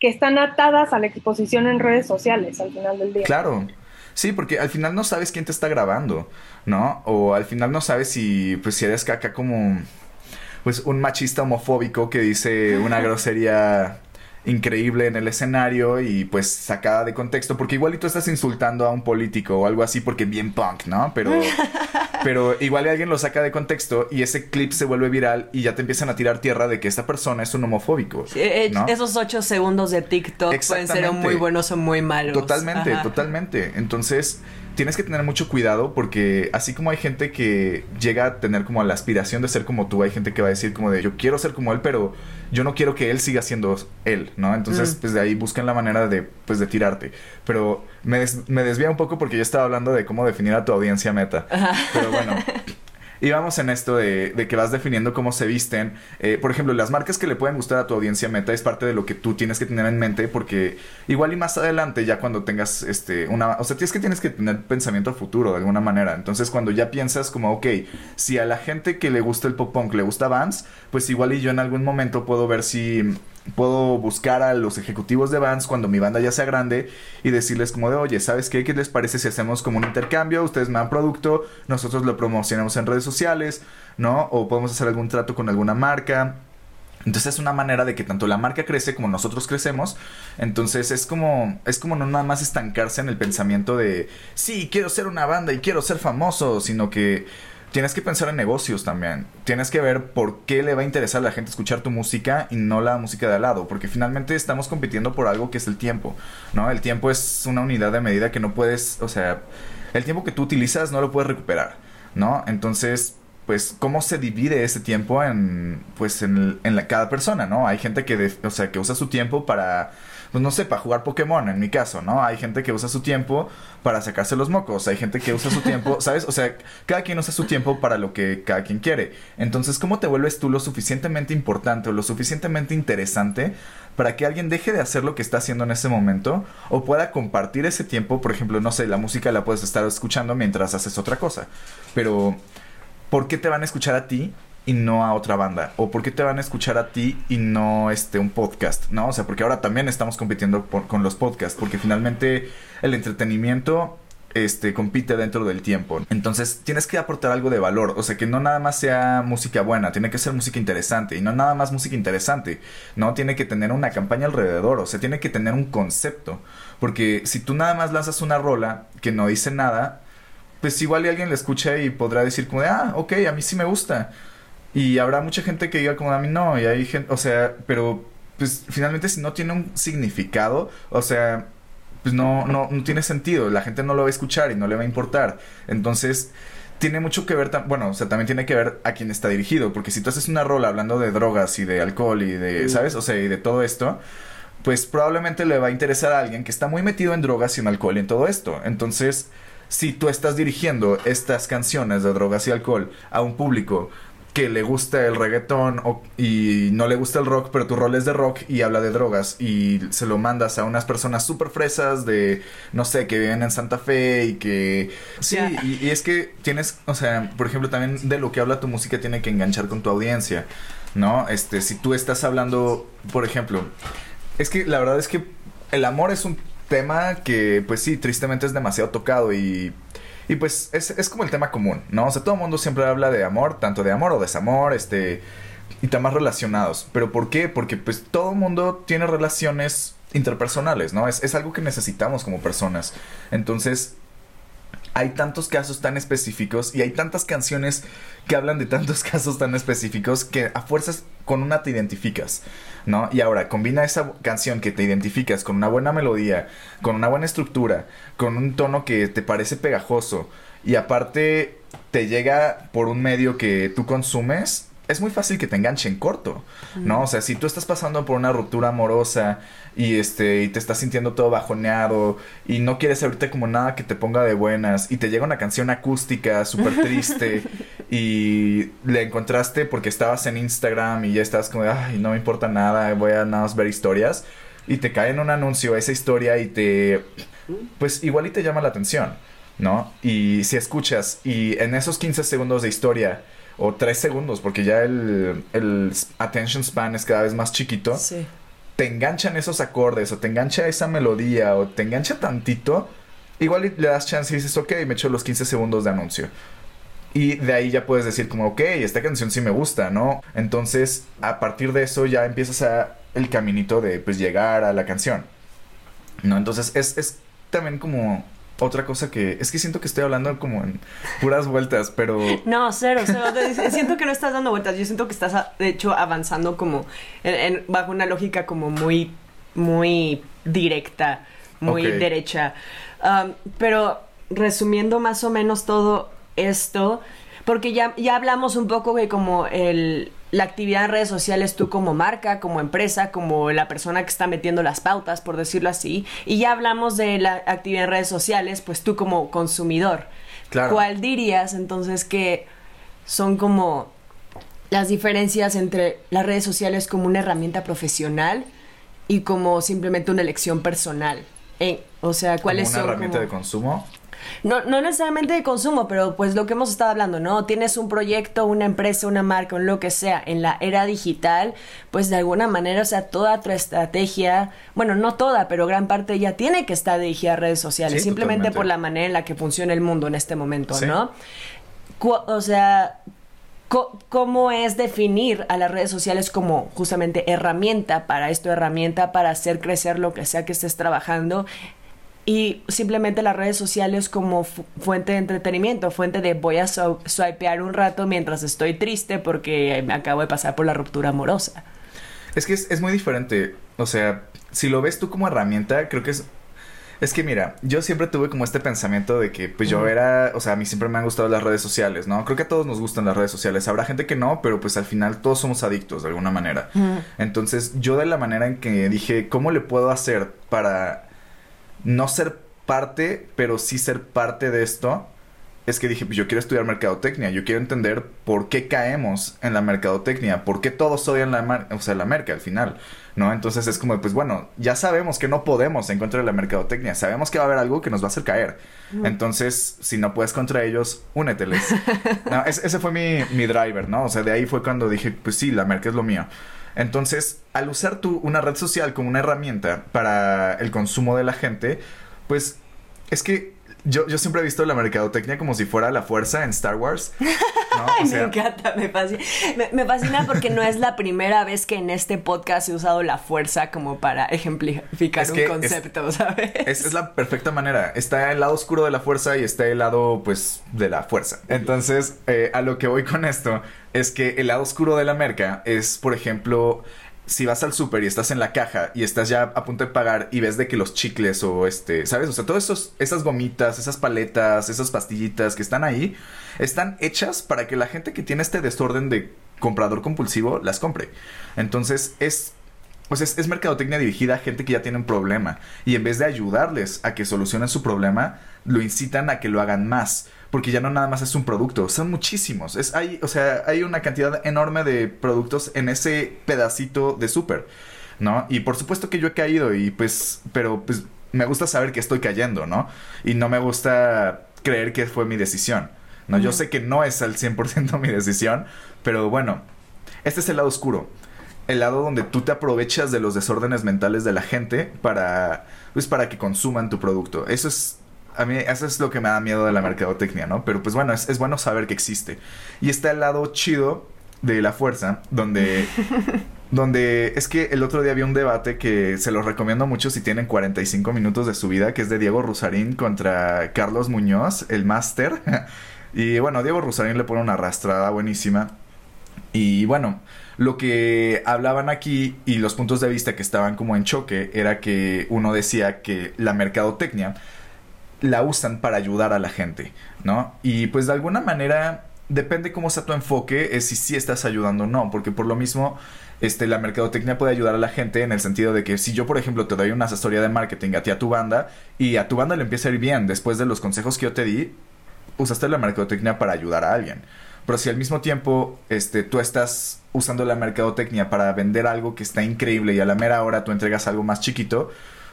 Speaker 1: que están atadas a la exposición en redes sociales al final del día.
Speaker 3: Claro. Sí, porque al final no sabes quién te está grabando, ¿no? O al final no sabes si, pues, si eres caca como, pues, un machista homofóbico que dice una grosería increíble en el escenario y pues sacada de contexto, porque igual y tú estás insultando a un político o algo así porque bien punk, ¿no? Pero, pero igual alguien lo saca de contexto y ese clip se vuelve viral y ya te empiezan a tirar tierra de que esta persona es un homofóbico.
Speaker 2: Eh, esos ocho segundos de TikTok pueden ser muy buenos o muy malos.
Speaker 3: Totalmente, totalmente. Entonces tienes que tener mucho cuidado porque así como hay gente que llega a tener como la aspiración de ser como tú, hay gente que va a decir como de yo quiero ser como él, pero yo no quiero que él siga siendo él, ¿no? Entonces, mm. pues de ahí buscan la manera de, pues, de tirarte. Pero me, me desvía un poco porque yo estaba hablando de cómo definir a tu audiencia meta. Pero bueno, y vamos en esto de, que vas definiendo cómo se visten. Eh, por ejemplo, las marcas que le pueden gustar a tu audiencia meta es parte de lo que tú tienes que tener en mente porque igual y más adelante ya cuando tengas este una... O sea, tienes que tienes que tener pensamiento futuro de alguna manera. Entonces cuando ya piensas como, ok, si a la gente que le gusta el pop punk le gusta Vans, pues igual y yo en algún momento puedo ver si puedo buscar a los ejecutivos de bands cuando mi banda ya sea grande y decirles como de, oye, ¿sabes qué? ¿Qué les parece si hacemos como un intercambio? Ustedes me dan producto, nosotros lo promocionamos en redes sociales, ¿no? O podemos hacer algún trato con alguna marca. Entonces es una manera de que tanto la marca crece como nosotros crecemos. Entonces es como es como no nada más estancarse en el pensamiento de sí, quiero ser una banda y quiero ser famoso, sino que tienes que pensar en negocios también. Tienes que ver por qué le va a interesar a la gente escuchar tu música y no la música de al lado. Porque finalmente estamos compitiendo por algo que es el tiempo, ¿no? El tiempo es una unidad de medida que no puedes, o sea, el tiempo que tú utilizas no lo puedes recuperar, ¿no? Entonces, pues, ¿cómo se divide ese tiempo en, pues, en, en la, cada persona, ¿no? Hay gente que, o sea, que usa su tiempo para pues no sé, para jugar Pokémon, en mi caso, ¿no? Hay gente que usa su tiempo para sacarse los mocos, hay gente que usa su tiempo, ¿sabes? O sea, cada quien usa su tiempo para lo que cada quien quiere. Entonces, ¿cómo te vuelves tú lo suficientemente importante o lo suficientemente interesante para que alguien deje de hacer lo que está haciendo en ese momento o pueda compartir ese tiempo? Por ejemplo, no sé, la música la puedes estar escuchando mientras haces otra cosa, pero ¿por qué te van a escuchar a ti y no a otra banda? ¿O por qué te van a escuchar a ti y no este, un podcast? ¿No? O sea, porque ahora también estamos compitiendo con los podcasts, porque finalmente el entretenimiento este, compite dentro del tiempo. Entonces tienes que aportar algo de valor. O sea, que no nada más sea música buena, tiene que ser música interesante. Y no nada más música interesante. No, tiene que tener una campaña alrededor. O sea, tiene que tener un concepto. Porque si tú nada más lanzas una rola que no dice nada, pues igual alguien le escucha y podrá decir como ah, ok, a mí sí me gusta. Y habrá mucha gente que diga como a mí no, y hay gente, o sea, pero pues finalmente si no tiene un significado, o sea, pues no, no, no tiene sentido, la gente no lo va a escuchar y no le va a importar. Entonces, tiene mucho que ver, bueno, o sea, también tiene que ver a quién está dirigido, porque si tú haces una rola hablando de drogas y de alcohol y de, ¿sabes? O sea, y de todo esto, pues probablemente le va a interesar a alguien que está muy metido en drogas y en alcohol y en todo esto. Entonces, si tú estás dirigiendo estas canciones de drogas y alcohol a un público que le gusta el reggaetón y no le gusta el rock, pero tu rol es de rock y habla de drogas y se lo mandas a unas personas súper fresas de, no sé, que viven en Santa Fe y que... Sí, y, es que tienes, o sea, por ejemplo, también de lo que habla tu música tiene que enganchar con tu audiencia, ¿no? Este, si tú estás hablando, por ejemplo, es que la verdad es que el amor es un tema que, pues sí, tristemente es demasiado tocado y y pues es, es como el tema común, ¿no? O sea, todo el mundo siempre habla de amor, tanto de amor o desamor, este, y temas relacionados. ¿Pero por qué? Porque pues todo el mundo tiene relaciones interpersonales, ¿no? Es, es algo que necesitamos como personas. Entonces, hay tantos casos tan específicos y hay tantas canciones que hablan de tantos casos tan específicos que a fuerzas con una te identificas, ¿no? Y ahora combina esa canción que te identificas con una buena melodía, con una buena estructura, con un tono que te parece pegajoso y aparte te llega por un medio que tú consumes es muy fácil que te enganche en corto, ¿no? O sea, si tú estás pasando por una ruptura amorosa y este y te estás sintiendo todo bajoneado y no quieres ahorita como nada que te ponga de buenas y te llega una canción acústica súper triste y le encontraste porque estabas en Instagram y ya estás como, ay, no me importa nada, voy a nada más ver historias y te cae en un anuncio esa historia y te pues igual y te llama la atención, ¿no? Y si escuchas y en esos 15 segundos de historia o tres segundos, porque ya el, el attention span es cada vez más chiquito. Te enganchan esos acordes, o te engancha esa melodía, o te engancha tantito, igual le das chance y dices, ok, me echo los 15 segundos de anuncio. Y de ahí ya puedes decir como, ok, esta canción sí me gusta, ¿no? Entonces, a partir de eso ya empiezas a el caminito de, pues, llegar a la canción. ¿No? Entonces, es, es también como otra cosa que es que siento que estoy hablando como en puras vueltas, pero
Speaker 2: no cero, cero. siento que no estás dando vueltas. Yo siento que estás de hecho avanzando como en, bajo una lógica como muy muy directa, muy derecha. Um, pero resumiendo más o menos todo esto, porque ya, ya hablamos un poco de como el, la actividad en redes sociales tú como marca, como empresa, como la persona que está metiendo las pautas, por decirlo así, y ya hablamos de la actividad en redes sociales, pues tú como consumidor. ¿Cuál dirías entonces que son como las diferencias entre las redes sociales como una herramienta profesional y como simplemente una elección personal? o sea, ¿cuáles
Speaker 3: son?
Speaker 2: ¿Una
Speaker 3: herramienta de consumo?
Speaker 2: No, no necesariamente de consumo, pero pues lo que hemos estado hablando, ¿no? Tienes un proyecto, una empresa, una marca, lo que sea, en la era digital, pues de alguna manera, o sea, toda tu estrategia, bueno, no toda, pero gran parte ya tiene que estar dirigida a redes sociales, simplemente por la manera en la que funciona el mundo en este momento, ¿no? o sea, ¿Cómo es definir a las redes sociales como justamente herramienta para esto, herramienta para hacer crecer lo que sea que estés trabajando y simplemente las redes sociales como fuente de entretenimiento, fuente de voy a swipear un rato mientras estoy triste porque me acabo de pasar por la ruptura amorosa.
Speaker 3: Es que es, muy diferente, o sea, si lo ves tú como herramienta, creo que es... Es que mira, yo siempre tuve como este pensamiento de que pues yo era, o sea, a mí siempre me han gustado las redes sociales, ¿no? Creo que a todos nos gustan las redes sociales. Habrá gente que no, pero pues al final todos somos adictos de alguna manera. Entonces yo de la manera en que dije, ¿cómo le puedo hacer para no ser parte, pero sí ser parte de esto, es que dije, pues yo quiero estudiar mercadotecnia, yo quiero entender por qué caemos en la mercadotecnia, por qué todos odian la, o sea, la merca al final, ¿no? Entonces es como, pues bueno, ya sabemos que no podemos en contra de la mercadotecnia, sabemos que va a haber algo que nos va a hacer caer. Entonces, si no puedes contra ellos, úneteles. ese fue mi, mi driver, ¿no? O sea, de ahí fue cuando dije, pues sí, la merca es lo mío. Entonces, al usar tú una red social como una herramienta para el consumo de la gente, pues es que yo, yo siempre he visto la mercadotecnia como si fuera la fuerza en Star Wars.
Speaker 2: me encanta, me fascina. Me, fascina porque no es la primera vez que en este podcast he usado la fuerza como para ejemplificar un concepto, ¿sabes?
Speaker 3: Es, la perfecta manera. Está el lado oscuro de la fuerza y está el lado, pues, de la fuerza. Entonces, eh, a lo que voy con esto es que el lado oscuro de la merca es, por ejemplo, si vas al súper y estás en la caja y estás ya a punto de pagar y ves de que los chicles o este, ¿sabes? O sea, todas esas gomitas, esas paletas, esas pastillitas que están ahí, están hechas para que la gente que tiene este desorden de comprador compulsivo las compre. Entonces es pues es, es, mercadotecnia dirigida a gente que ya tiene un problema. Y en vez de ayudarles a que solucionen su problema, lo incitan a que lo hagan más. Porque ya no nada más es un producto, son muchísimos. Es, hay, o sea, hay una cantidad enorme de productos en ese pedacito de súper. ¿No? Y por supuesto que yo he caído y pues, pero pues me gusta saber que estoy cayendo, ¿no? Y no me gusta creer que fue mi decisión. No, yo sé que no es al 100% mi decisión, pero bueno, este es el lado oscuro el lado donde tú te aprovechas de los desórdenes mentales de la gente para, pues, para que consuman tu producto. Eso es, a mí, eso es lo que me da miedo de la mercadotecnia, ¿no? Pero pues bueno, es, es bueno saber que existe. Y está el lado chido de la fuerza, donde... donde es que el otro día había un debate que se los recomiendo mucho si tienen 45 minutos de su vida, que es de Diego Rusarín contra Carlos Muñoz, el máster. y bueno, Diego Rusarín le pone una arrastrada buenísima. Y bueno, lo que hablaban aquí y los puntos de vista que estaban como en choque era que uno decía que la mercadotecnia la usan para ayudar a la gente, ¿no? Y pues de alguna manera depende cómo sea tu enfoque, es si sí estás ayudando o no, porque por lo mismo este, la mercadotecnia puede ayudar a la gente en el sentido de que si yo, por ejemplo, te doy una asesoría de marketing a ti a tu banda y a tu banda le empieza a ir bien después de los consejos que yo te di, usaste la mercadotecnia para ayudar a alguien. Pero si al mismo tiempo este, tú estás usando la mercadotecnia para vender algo que está increíble y a la mera hora tú entregas algo más chiquito,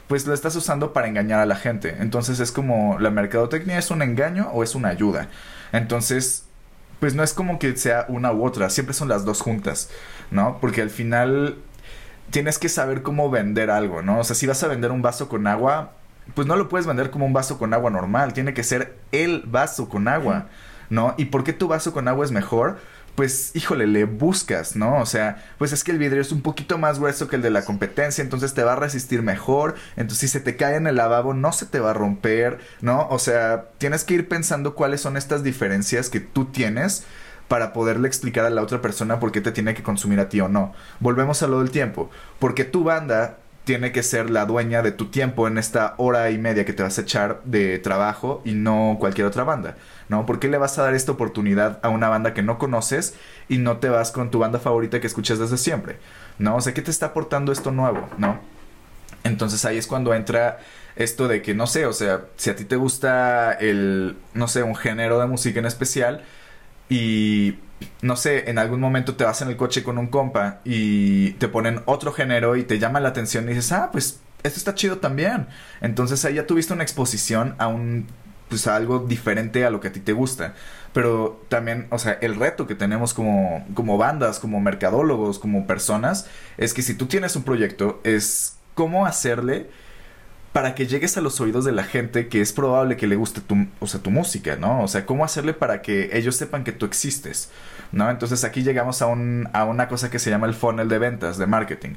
Speaker 3: pues lo estás usando para engañar a la gente. Entonces es como la mercadotecnia es un engaño o es una ayuda. Entonces, pues no es como que sea una u otra, siempre son las dos juntas, ¿no? Porque al final tienes que saber cómo vender algo, ¿no? O sea, si vas a vender un vaso con agua, pues no lo puedes vender como un vaso con agua normal, tiene que ser el vaso con agua, ¿no? ¿Y por qué tu vaso con agua es mejor? Pues, híjole, le buscas, ¿no? O sea, pues es que el vidrio es un poquito más grueso que el de la competencia, entonces te va a resistir mejor, entonces si se te cae en el lavabo no se te va a romper, ¿no? O sea, tienes que ir pensando cuáles son estas diferencias que tú tienes para poderle explicar a la otra persona por qué te tiene que consumir a ti o no. Volvemos a lo del tiempo, porque tu banda tiene que ser la dueña de tu tiempo en esta hora y media que te vas a echar de trabajo y no cualquier otra banda, ¿no? ¿Por qué le vas a dar esta oportunidad a una banda que no conoces y no te vas con tu banda favorita que escuchas desde siempre, ¿no? O sea, ¿qué te está aportando esto nuevo, ¿no? Entonces ahí es cuando entra esto de que, no sé, o sea, si a ti te gusta el, no sé, un género de música en especial y no sé, en algún momento te vas en el coche con un compa y te ponen otro género y te llama la atención y dices, ah, pues esto está chido también. Entonces ahí ya tuviste una exposición a un, pues a algo diferente a lo que a ti te gusta. Pero también, o sea, el reto que tenemos como, como bandas, como mercadólogos, como personas, es que si tú tienes un proyecto, es cómo hacerle para que llegues a los oídos de la gente que es probable que le guste tu, o sea, tu música, ¿no? O sea, cómo hacerle para que ellos sepan que tú existes, ¿no? Entonces aquí llegamos a, un, a una cosa que se llama el funnel de ventas, de marketing.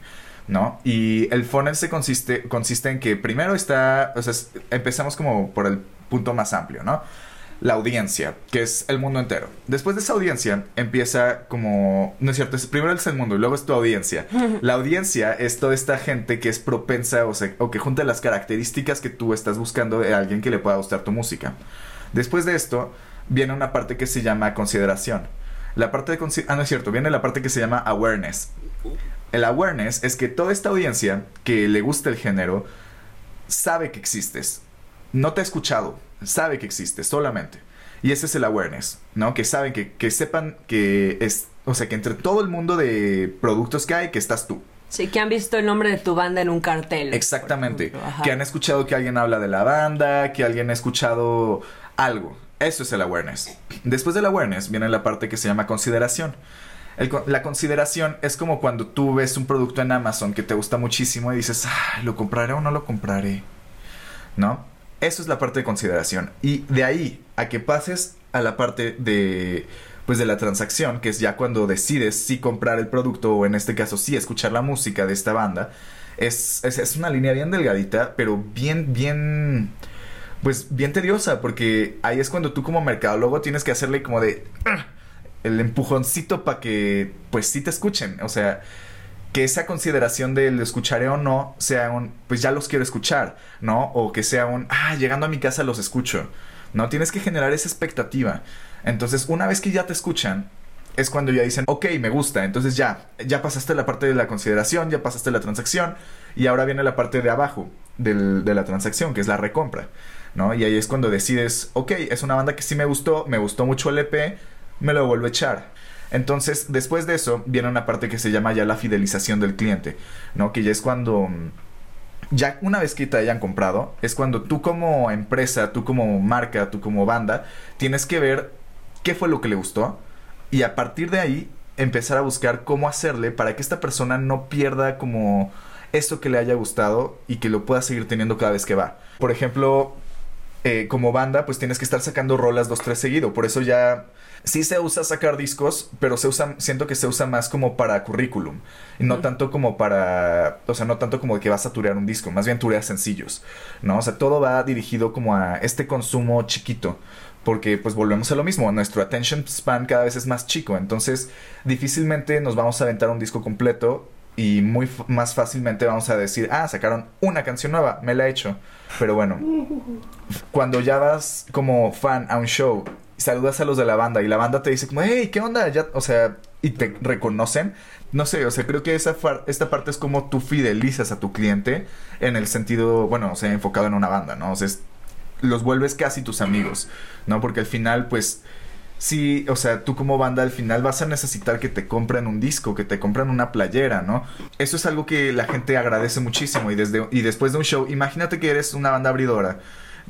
Speaker 3: ¿no? Y el funnel se consiste, consiste en que primero está, o sea, empezamos como por el punto más amplio, ¿no? La audiencia, que es el mundo entero. Después de esa audiencia empieza como, no es cierto, primero es el mundo y luego es tu audiencia. La audiencia es toda esta gente que es propensa o, o que junta las características que tú estás buscando de alguien que le pueda gustar tu música. Después de esto viene una parte que se llama consideración. La parte de ah no es cierto, viene la parte que se llama awareness. El awareness es que toda esta audiencia que le gusta el género sabe que existes. No te ha escuchado, sabe que existe solamente. Y ese es el awareness, ¿no? Que saben, que, que sepan que es, o sea, que entre todo el mundo de productos que hay, que estás tú.
Speaker 2: Sí, que han visto el nombre de tu banda en un cartel.
Speaker 3: Exactamente. Que han escuchado que alguien habla de la banda, que alguien ha escuchado algo. Eso es el awareness. Después del awareness viene la parte que se llama consideración. la consideración es como cuando tú ves un producto en Amazon que te gusta muchísimo y dices, ah, ¿lo compraré o no lo compraré? ¿No? Eso es la parte de consideración. Y de ahí a que pases a la parte de pues de la transacción, que es ya cuando decides si comprar el producto o en este caso si escuchar la música de esta banda, es, es, una línea bien delgadita, pero bien, bien, pues bien tediosa, porque ahí es cuando tú como mercadólogo tienes que hacerle como de el empujoncito para que pues sí te escuchen, o sea, que esa consideración del escucharé o no sea un, pues ya los quiero escuchar, ¿no? O que sea un, ah, llegando a mi casa los escucho, ¿no? Tienes que generar esa expectativa. Entonces, una vez que ya te escuchan, es cuando ya dicen, ok, me gusta, entonces ya, ya pasaste la parte de la consideración, ya pasaste la transacción, y ahora viene la parte de abajo del, de la transacción, que es la recompra, ¿no? Y ahí es cuando decides, ok, es una banda que sí me gustó, me gustó mucho el EP, me lo vuelvo a echar. Entonces, después de eso, viene una parte que se llama ya la fidelización del cliente, ¿no? Que ya es cuando mm, ya una vez que te hayan comprado, es cuando tú como empresa, tú como marca, tú como banda, tienes que ver qué fue lo que le gustó y a partir de ahí empezar a buscar cómo hacerle para que esta persona no pierda como esto que le haya gustado y que lo pueda seguir teniendo cada vez que va. Por ejemplo, eh, como banda, pues tienes que estar sacando rolas dos, tres seguido. Por eso ya sí se usa sacar discos, pero se usa, siento que se usa más como para currículum. Y no tanto como para, o sea, no tanto como que vas a turear un disco, más bien tureas sencillos, ¿no? O sea, todo va dirigido como a este consumo chiquito. Porque pues volvemos a lo mismo, nuestro attention span cada vez es más chico, entonces difícilmente nos vamos a aventar un disco completo y muy más fácilmente vamos a decir, ah, sacaron una canción nueva, me la he hecho. Pero bueno, cuando ya vas como fan a un show saludas a los de la banda y la banda te dice como, hey, ¿qué onda? Ya, o sea, y te reconocen. No sé, o sea, creo que esa esta parte es como tú fidelizas a tu cliente en el sentido, bueno, o sea, enfocado en una banda, ¿no? O sea, los vuelves casi tus amigos, ¿no? Porque al final, pues, sí, o sea, tú como banda al final vas a necesitar que te compren un disco, que te compren una playera, ¿no? Eso es algo que la gente agradece muchísimo y, desde, y después de un show, imagínate que eres una banda abridora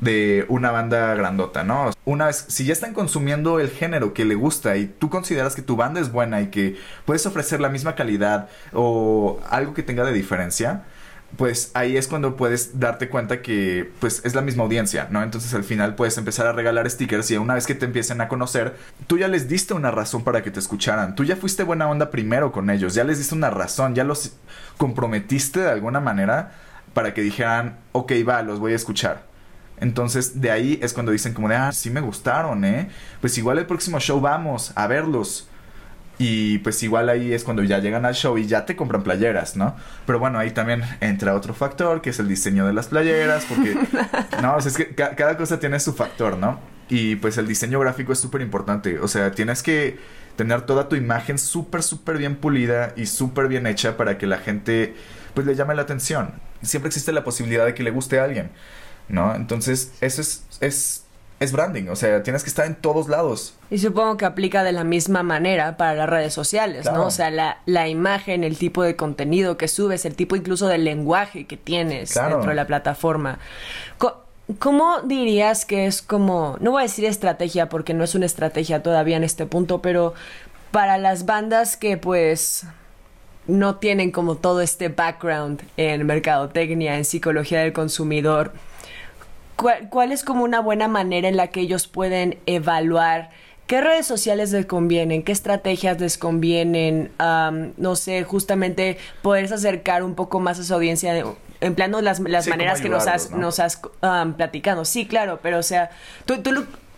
Speaker 3: de una banda grandota, ¿no? Una vez, si ya están consumiendo el género que le gusta y tú consideras que tu banda es buena y que puedes ofrecer la misma calidad o algo que tenga de diferencia, pues ahí es cuando puedes darte cuenta que pues es la misma audiencia, ¿no? Entonces al final puedes empezar a regalar stickers y una vez que te empiecen a conocer, tú ya les diste una razón para que te escucharan, tú ya fuiste buena onda primero con ellos, ya les diste una razón, ya los comprometiste de alguna manera para que dijeran, ok, va, los voy a escuchar. Entonces de ahí es cuando dicen como de, ah, sí me gustaron, ¿eh? Pues igual el próximo show vamos a verlos. Y pues igual ahí es cuando ya llegan al show y ya te compran playeras, ¿no? Pero bueno, ahí también entra otro factor, que es el diseño de las playeras, porque, no, es que cada cosa tiene su factor, ¿no? Y pues el diseño gráfico es súper importante, o sea, tienes que tener toda tu imagen súper, súper bien pulida y súper bien hecha para que la gente, pues le llame la atención. Siempre existe la posibilidad de que le guste a alguien, ¿no? Entonces, eso es, es es branding, o sea, tienes que estar en todos lados.
Speaker 2: Y supongo que aplica de la misma manera para las redes sociales, ¿no? O sea, la, la, imagen, el tipo de contenido que subes, el tipo incluso del lenguaje que tienes dentro de la plataforma. ¿Cómo dirías que es como, no voy a decir estrategia porque no es una estrategia todavía en este punto, pero para las bandas que pues no tienen como todo este background en mercadotecnia, en psicología del consumidor, ¿cuál, es como una buena manera en la que ellos pueden evaluar qué redes sociales les convienen, qué estrategias les convienen, no sé, justamente poderse acercar un poco más a su audiencia empleando las, las maneras que nos has, nos has platicado. Sí, claro, pero o sea, tú, tú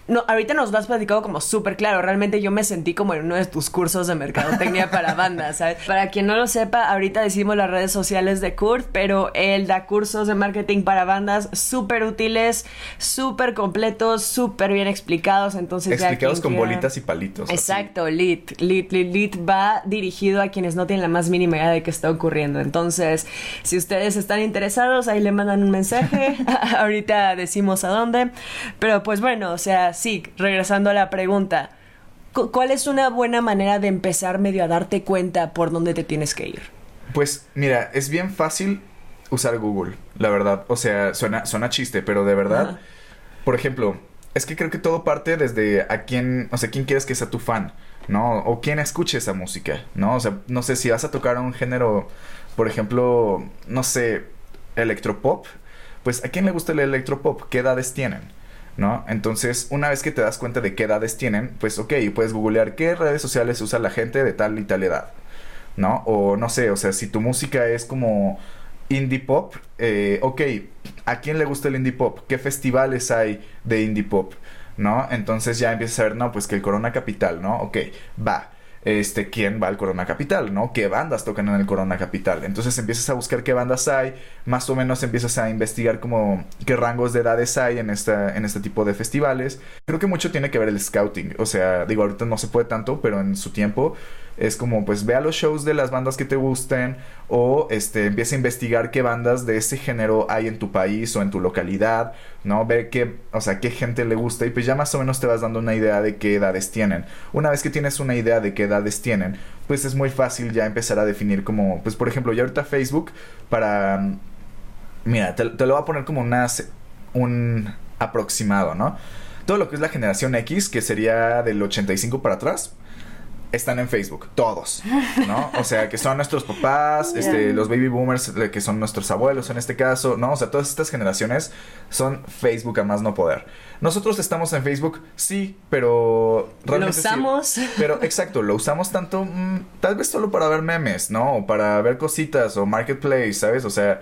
Speaker 2: no, ahorita nos lo has platicado como súper claro. Realmente yo me sentí como en uno de tus cursos de mercadotecnia para bandas, ¿sabes? Para quien no lo sepa, ahorita decimos las redes sociales de Kurt, pero él da cursos de marketing para bandas súper útiles, súper completos, súper bien explicados. Entonces,
Speaker 3: explicados con bolitas y palitos.
Speaker 2: Exacto, lit, lit, lit, lit va dirigido a quienes no tienen la más mínima idea de qué está ocurriendo. Entonces, si ustedes están interesados, ahí le mandan un mensaje. ahorita decimos a dónde. Pero pues bueno, o sea, sí, regresando a la pregunta, ¿cuál es una buena manera de empezar medio a darte cuenta por dónde te tienes que ir?
Speaker 3: Pues mira, es bien fácil usar Google, la verdad. O sea, suena, suena chiste, pero de verdad, por ejemplo, es que creo que todo parte desde a quién, o sea, quién quieres que sea tu fan, ¿no? O quién escuche esa música, ¿no? O sea, no sé si vas a tocar un género, por ejemplo, no sé, electropop, pues a quién le gusta el electropop, qué edades tienen. ¿No? Entonces, una vez que te das cuenta de qué edades tienen, pues ok, puedes googlear qué redes sociales usa la gente de tal y tal edad, ¿no? O no sé, o sea, si tu música es como indie pop, eh, ok, ¿a quién le gusta el indie pop? ¿Qué festivales hay de indie pop? ¿No? Entonces ya empiezas a ver, no, pues que el Corona Capital, ¿no? Ok, va este, quién va al Corona Capital, ¿no? ¿Qué bandas tocan en el Corona Capital? Entonces empiezas a buscar qué bandas hay, más o menos empiezas a investigar como qué rangos de edades hay en, esta, en este tipo de festivales. Creo que mucho tiene que ver el scouting, o sea, digo, ahorita no se puede tanto, pero en su tiempo es como pues ve a los shows de las bandas que te gusten o este empieza a investigar qué bandas de ese género hay en tu país o en tu localidad, ¿no? Ver qué, o sea, qué gente le gusta y pues ya más o menos te vas dando una idea de qué edades tienen. Una vez que tienes una idea de qué edades tienen, pues es muy fácil ya empezar a definir como, pues por ejemplo, ya ahorita Facebook para mira, te, te lo voy a poner como una, un aproximado, ¿no? Todo lo que es la generación X, que sería del 85 para atrás, están en Facebook, todos, ¿no? O sea, que son nuestros papás, este, los baby boomers, eh, que son nuestros abuelos en este caso, ¿no? O sea, todas estas generaciones son Facebook a más no poder. Nosotros estamos en Facebook, sí, pero
Speaker 2: realmente. Lo usamos.
Speaker 3: pero exacto, lo usamos tanto, mm, tal vez solo para ver memes, ¿no? O para ver cositas o marketplace, ¿sabes? O sea.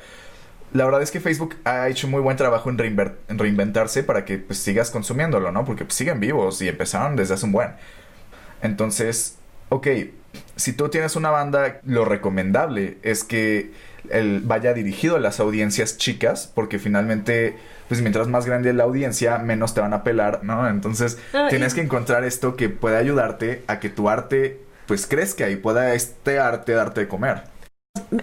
Speaker 3: La verdad es que Facebook ha hecho muy buen trabajo en, reinventarse para que pues, sigas consumiéndolo, ¿no? Porque pues, siguen vivos y empezaron desde hace un buen. Entonces, ok, si tú tienes una banda, lo recomendable es que él vaya dirigido a las audiencias chicas, porque finalmente, pues mientras más grande la audiencia, menos te van a pelar, ¿no? Entonces, ah, tienes que encontrar esto que pueda ayudarte a que tu arte, pues crezca y pueda este arte darte de comer.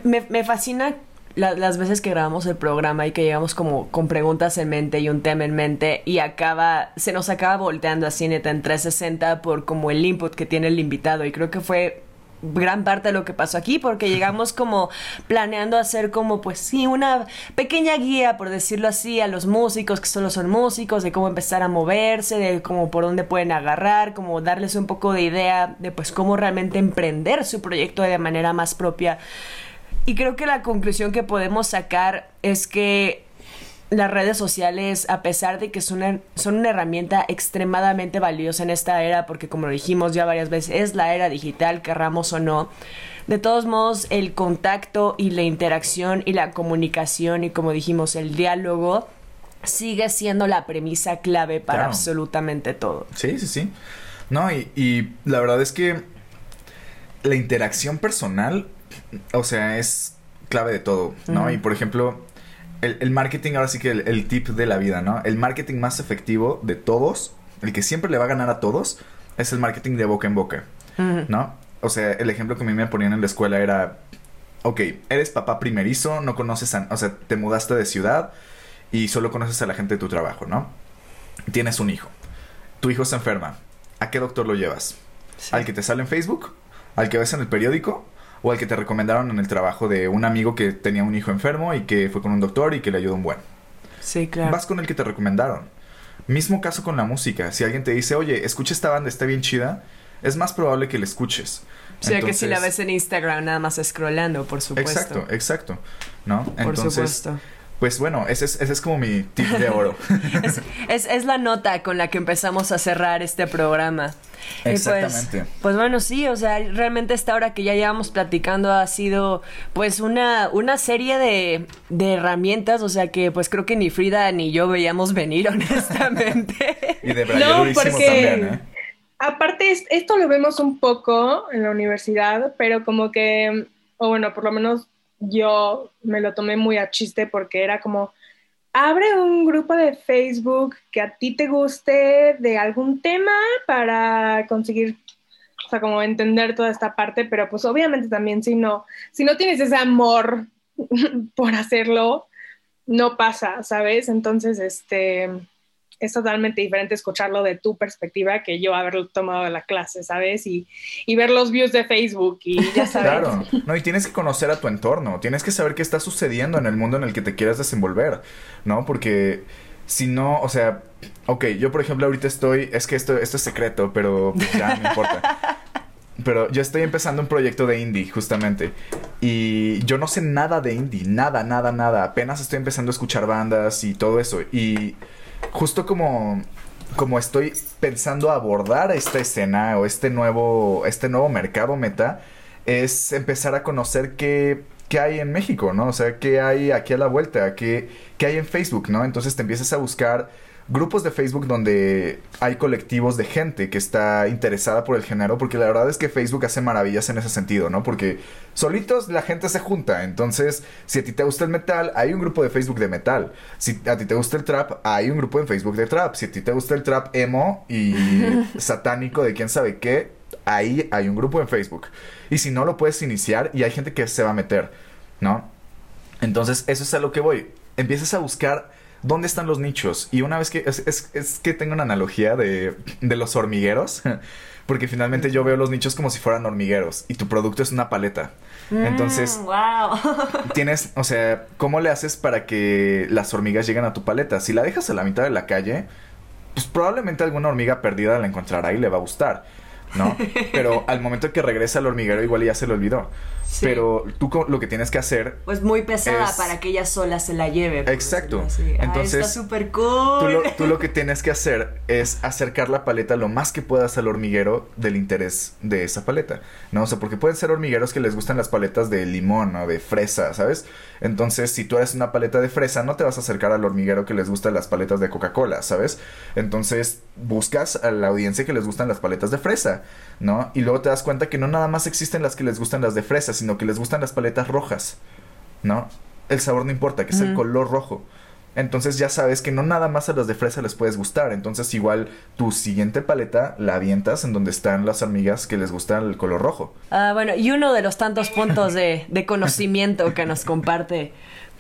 Speaker 2: Me, me fascina las veces que grabamos el programa y que llegamos como con preguntas en mente y un tema en mente y acaba, se nos acaba volteando así neta en 360 por como el input que tiene el invitado. Y creo que fue gran parte de lo que pasó aquí porque llegamos como planeando hacer como pues sí una pequeña guía por decirlo así a los músicos que solo son músicos de cómo empezar a moverse de cómo por dónde pueden agarrar como darles un poco de idea de pues cómo realmente emprender su proyecto de manera más propia y creo que la conclusión que podemos sacar es que las redes sociales, a pesar de que son una, son una herramienta extremadamente valiosa en esta era, porque como lo dijimos ya varias veces, es la era digital, querramos o no, de todos modos el contacto y la interacción y la comunicación y como dijimos el diálogo sigue siendo la premisa clave para absolutamente todo.
Speaker 3: Sí, sí, sí. No, y, y la verdad es que la interacción personal, o sea, es clave de todo, ¿no? Y por ejemplo, el, marketing, ahora sí que el, tip de la vida, ¿no? El marketing más efectivo de todos, el que siempre le va a ganar a todos, es el marketing de boca en boca, ¿no? O sea, el ejemplo que a mí me ponían en la escuela era, ok, eres papá primerizo, no conoces a, o sea, te mudaste de ciudad y solo conoces a la gente de tu trabajo, ¿no? Tienes un hijo. Tu hijo se enferma. ¿A qué doctor lo llevas? ¿Al que te sale en Facebook? ¿Al que ves en el periódico? O al que te recomendaron en el trabajo de un amigo que tenía un hijo enfermo y que fue con un doctor y que le ayudó un buen.
Speaker 2: Sí, claro.
Speaker 3: Vas con el que te recomendaron. Mismo caso con la música. Si alguien te dice, oye, escucha esta banda, está bien chida, es más probable que la escuches.
Speaker 2: O sea, que si la ves en Instagram nada más scrollando, por supuesto.
Speaker 3: Exacto, exacto. ¿No?
Speaker 2: Por supuesto.
Speaker 3: Pues bueno, ese es, ese es como mi tip de oro.
Speaker 2: es, es, la nota con la que empezamos a cerrar este programa.
Speaker 3: Pues, Exactamente.
Speaker 2: Pues, bueno, sí, o sea, realmente esta hora que ya llevamos platicando ha sido pues una, una serie de, de herramientas, o sea que pues creo que ni Frida ni yo veíamos venir, honestamente.
Speaker 3: y de verdad, no, porque... también, ¿eh?
Speaker 1: Aparte, esto lo vemos un poco en la universidad, pero como que, o bueno, por lo menos yo me lo tomé muy a chiste porque era como, abre un grupo de Facebook que a ti te guste de algún tema para conseguir, o sea, como entender toda esta parte, pero pues obviamente también si no, si no tienes ese amor por hacerlo, no pasa, ¿sabes? Entonces, este, es totalmente diferente escucharlo de tu perspectiva que yo haberlo tomado la clase, ¿sabes? Y, ver los views de Facebook y ya sabes.
Speaker 3: Claro, no, y tienes que conocer a tu entorno, tienes que saber qué está sucediendo en el mundo en el que te quieras desenvolver, ¿no? Porque si no, o sea, ok, yo por ejemplo ahorita estoy, es que esto, esto es secreto, pero pues, ya no importa. Pero yo estoy empezando un proyecto de indie, justamente. Y yo no sé nada de indie, nada, nada, nada. Apenas estoy empezando a escuchar bandas y todo eso. Y justo como como estoy pensando abordar esta escena o este nuevo este nuevo mercado meta es empezar a conocer qué, qué hay en México, ¿no? O sea, qué hay aquí a la vuelta, qué, qué hay en Facebook, ¿no? Entonces te empiezas a buscar grupos de Facebook donde hay colectivos de gente que está interesada por el género, porque la verdad es que Facebook hace maravillas en ese sentido, ¿no? Porque solitos la gente se junta, entonces si a ti te gusta el metal, hay un grupo de Facebook de metal, si a ti te gusta el trap, hay un grupo en Facebook de trap, si a ti te gusta el trap emo y satánico de quién sabe qué, ahí hay un grupo en Facebook. Y si no lo puedes iniciar y hay gente que se va a meter, ¿no? Entonces eso es a lo que voy. Empiezas a buscar ¿dónde están los nichos? Y una vez que, es, que tengo una analogía de, de los hormigueros, porque finalmente yo veo los nichos como si fueran hormigueros y tu producto es una paleta. Mm, Entonces,
Speaker 2: wow.
Speaker 3: tienes, o sea, ¿cómo le haces para que las hormigas lleguen a tu paleta? Si la dejas a la mitad de la calle, pues probablemente alguna hormiga perdida la encontrará y le va a gustar. ¿no? Pero al momento que regresa al hormiguero igual ya se lo olvidó. Pero tú lo que tienes que hacer...
Speaker 2: Pues muy pesada para que ella sola se la lleve.
Speaker 3: Exacto. Entonces...
Speaker 2: está súper cool.
Speaker 3: Tú lo, que tienes que hacer es acercar la paleta lo más que puedas al hormiguero del interés de esa paleta. ¿No? O sea, porque pueden ser hormigueros que les gustan las paletas de limón o de fresa, ¿sabes? Entonces, si tú eres una paleta de fresa, no te vas a acercar al hormiguero que les gustan las paletas de Coca-Cola, ¿sabes? Entonces, buscas a la audiencia que les gustan las paletas de fresa, ¿no? Y luego te das cuenta que no nada más existen las que les gustan las de fresa, sino que les gustan las paletas rojas, ¿no? El sabor no importa, que es el color rojo. Entonces ya sabes que no nada más a las de fresa les puedes gustar. Entonces igual tu siguiente paleta la avientas en donde están las hormigas que les gusta el color rojo.
Speaker 2: Ah, bueno, y uno de los tantos puntos de, conocimiento que nos comparte.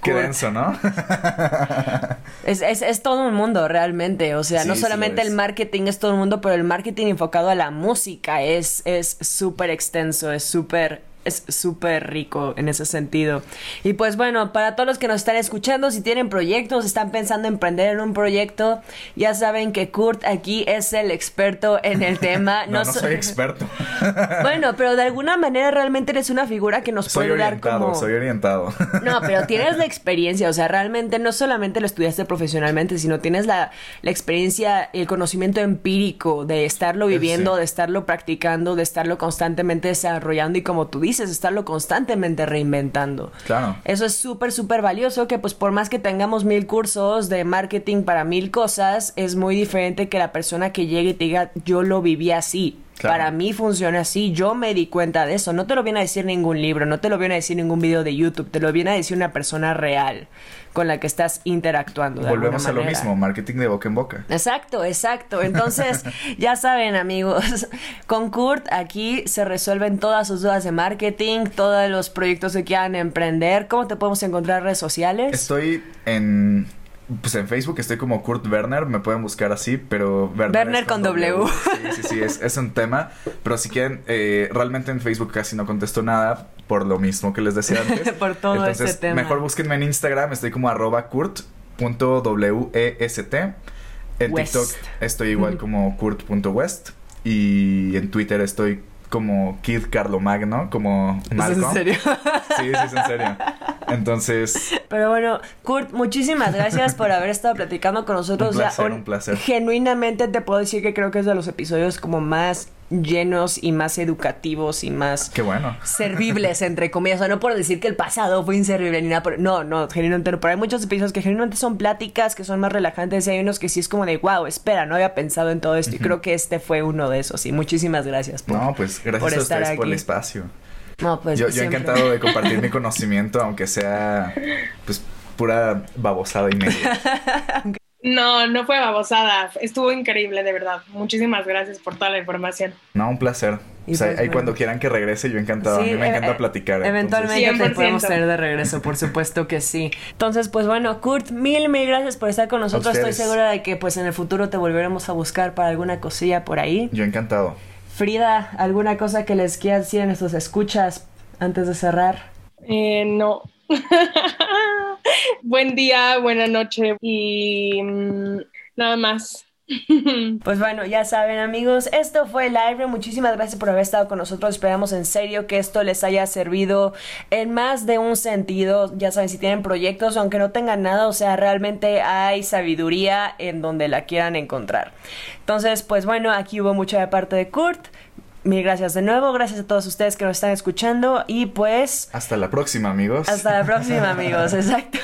Speaker 3: Qué denso, ¿no?
Speaker 2: es, es, todo un mundo realmente. O sea, no solamente el marketing es todo un mundo, pero el marketing enfocado a la música es súper extenso, es súper es súper rico en ese sentido. Y pues bueno, para todos los que nos están escuchando, si tienen proyectos, están pensando en emprender en un proyecto, ya saben que Kurt aquí es el experto en el tema.
Speaker 3: no, no, soy experto.
Speaker 2: bueno, pero de alguna manera realmente eres una figura que nos
Speaker 3: soy
Speaker 2: puede dar
Speaker 3: como... Soy orientado.
Speaker 2: no, pero tienes la experiencia, o sea, realmente no solamente lo estudiaste profesionalmente, sino tienes la, la experiencia, el conocimiento empírico de estarlo viviendo, de estarlo practicando, de estarlo constantemente desarrollando y como tú dices, estarlo constantemente reinventando.
Speaker 3: Claro.
Speaker 2: Eso es súper, súper valioso que pues por más que tengamos mil cursos de marketing para mil cosas, es muy diferente que la persona que llegue y te diga yo lo viví así. Para mí funciona así, yo me di cuenta de eso. No te lo viene a decir ningún libro, no te lo viene a decir ningún video de YouTube, te lo viene a decir una persona real con la que estás interactuando.
Speaker 3: Volvemos a lo mismo, marketing de boca en boca.
Speaker 2: Exacto, exacto. Entonces, ya saben amigos, con Kurt aquí se resuelven todas sus dudas de marketing, todos los proyectos que quieran emprender. ¿Cómo te podemos encontrar en redes sociales?
Speaker 3: Estoy en pues en Facebook estoy como Kurt Werner, me pueden buscar así, pero
Speaker 2: Werner, con, w.
Speaker 3: Sí, sí, sí, es, un tema. Pero si quieren, eh, realmente en Facebook casi no contesto nada por lo mismo que les decía antes.
Speaker 2: por todo Entonces, ese tema.
Speaker 3: Mejor búsquenme en Instagram, estoy como arroba kurt.west. En TikTok estoy igual como kurt.west. Y en Twitter estoy como Kid Carlomagno, como Malcolm.
Speaker 2: ¿Es en serio?
Speaker 3: Sí, sí, es en serio. Entonces.
Speaker 2: Pero bueno, Kurt, muchísimas gracias por haber estado platicando con nosotros.
Speaker 3: Un placer, un placer.
Speaker 2: Genuinamente te puedo decir que creo que es de los episodios como más llenos y más educativos y más
Speaker 3: Qué bueno.
Speaker 2: servibles entre comillas, o sea, no por decir que el pasado fue inservible ni nada, por... no, no, genuinamente no, pero hay muchos episodios que genuinamente son pláticas que son más relajantes y hay unos que sí es como de wow, espera, no había pensado en todo esto y creo que este fue uno de esos. Y muchísimas gracias
Speaker 3: por No, pues gracias por a ustedes por el espacio.
Speaker 2: No, pues
Speaker 3: yo, yo encantado de compartir mi conocimiento aunque sea pues pura babosada y media.
Speaker 1: No, no fue babosada. Estuvo increíble, de verdad. Muchísimas gracias por toda la información.
Speaker 3: No, un placer. o sea, pues, ahí cuando quieran que regrese, yo encantado. a mí me encanta eh, platicar.
Speaker 2: Eventualmente te podemos tener de regreso, por supuesto que sí. Entonces, pues bueno, Kurt, mil, mil gracias por estar con nosotros. Estoy segura de que pues en el futuro te volveremos a buscar para alguna cosilla por ahí.
Speaker 3: Yo encantado.
Speaker 2: Frida, ¿alguna cosa que les quieras decir a nuestros escuchas antes de cerrar?
Speaker 1: Eh, no. Buen día, buena noche y mm, nada más.
Speaker 2: Pues bueno, ya saben amigos, esto fue Live. Muchísimas gracias por haber estado con nosotros. Esperamos en serio que esto les haya servido en más de un sentido. Ya saben, si tienen proyectos, aunque no tengan nada, o sea, realmente hay sabiduría en donde la quieran encontrar. Entonces, pues bueno, aquí hubo mucha de parte de Kurt. Mil gracias de nuevo, gracias a todos ustedes que nos están escuchando y pues...
Speaker 3: Hasta la próxima amigos.
Speaker 2: Hasta la próxima amigos, exacto.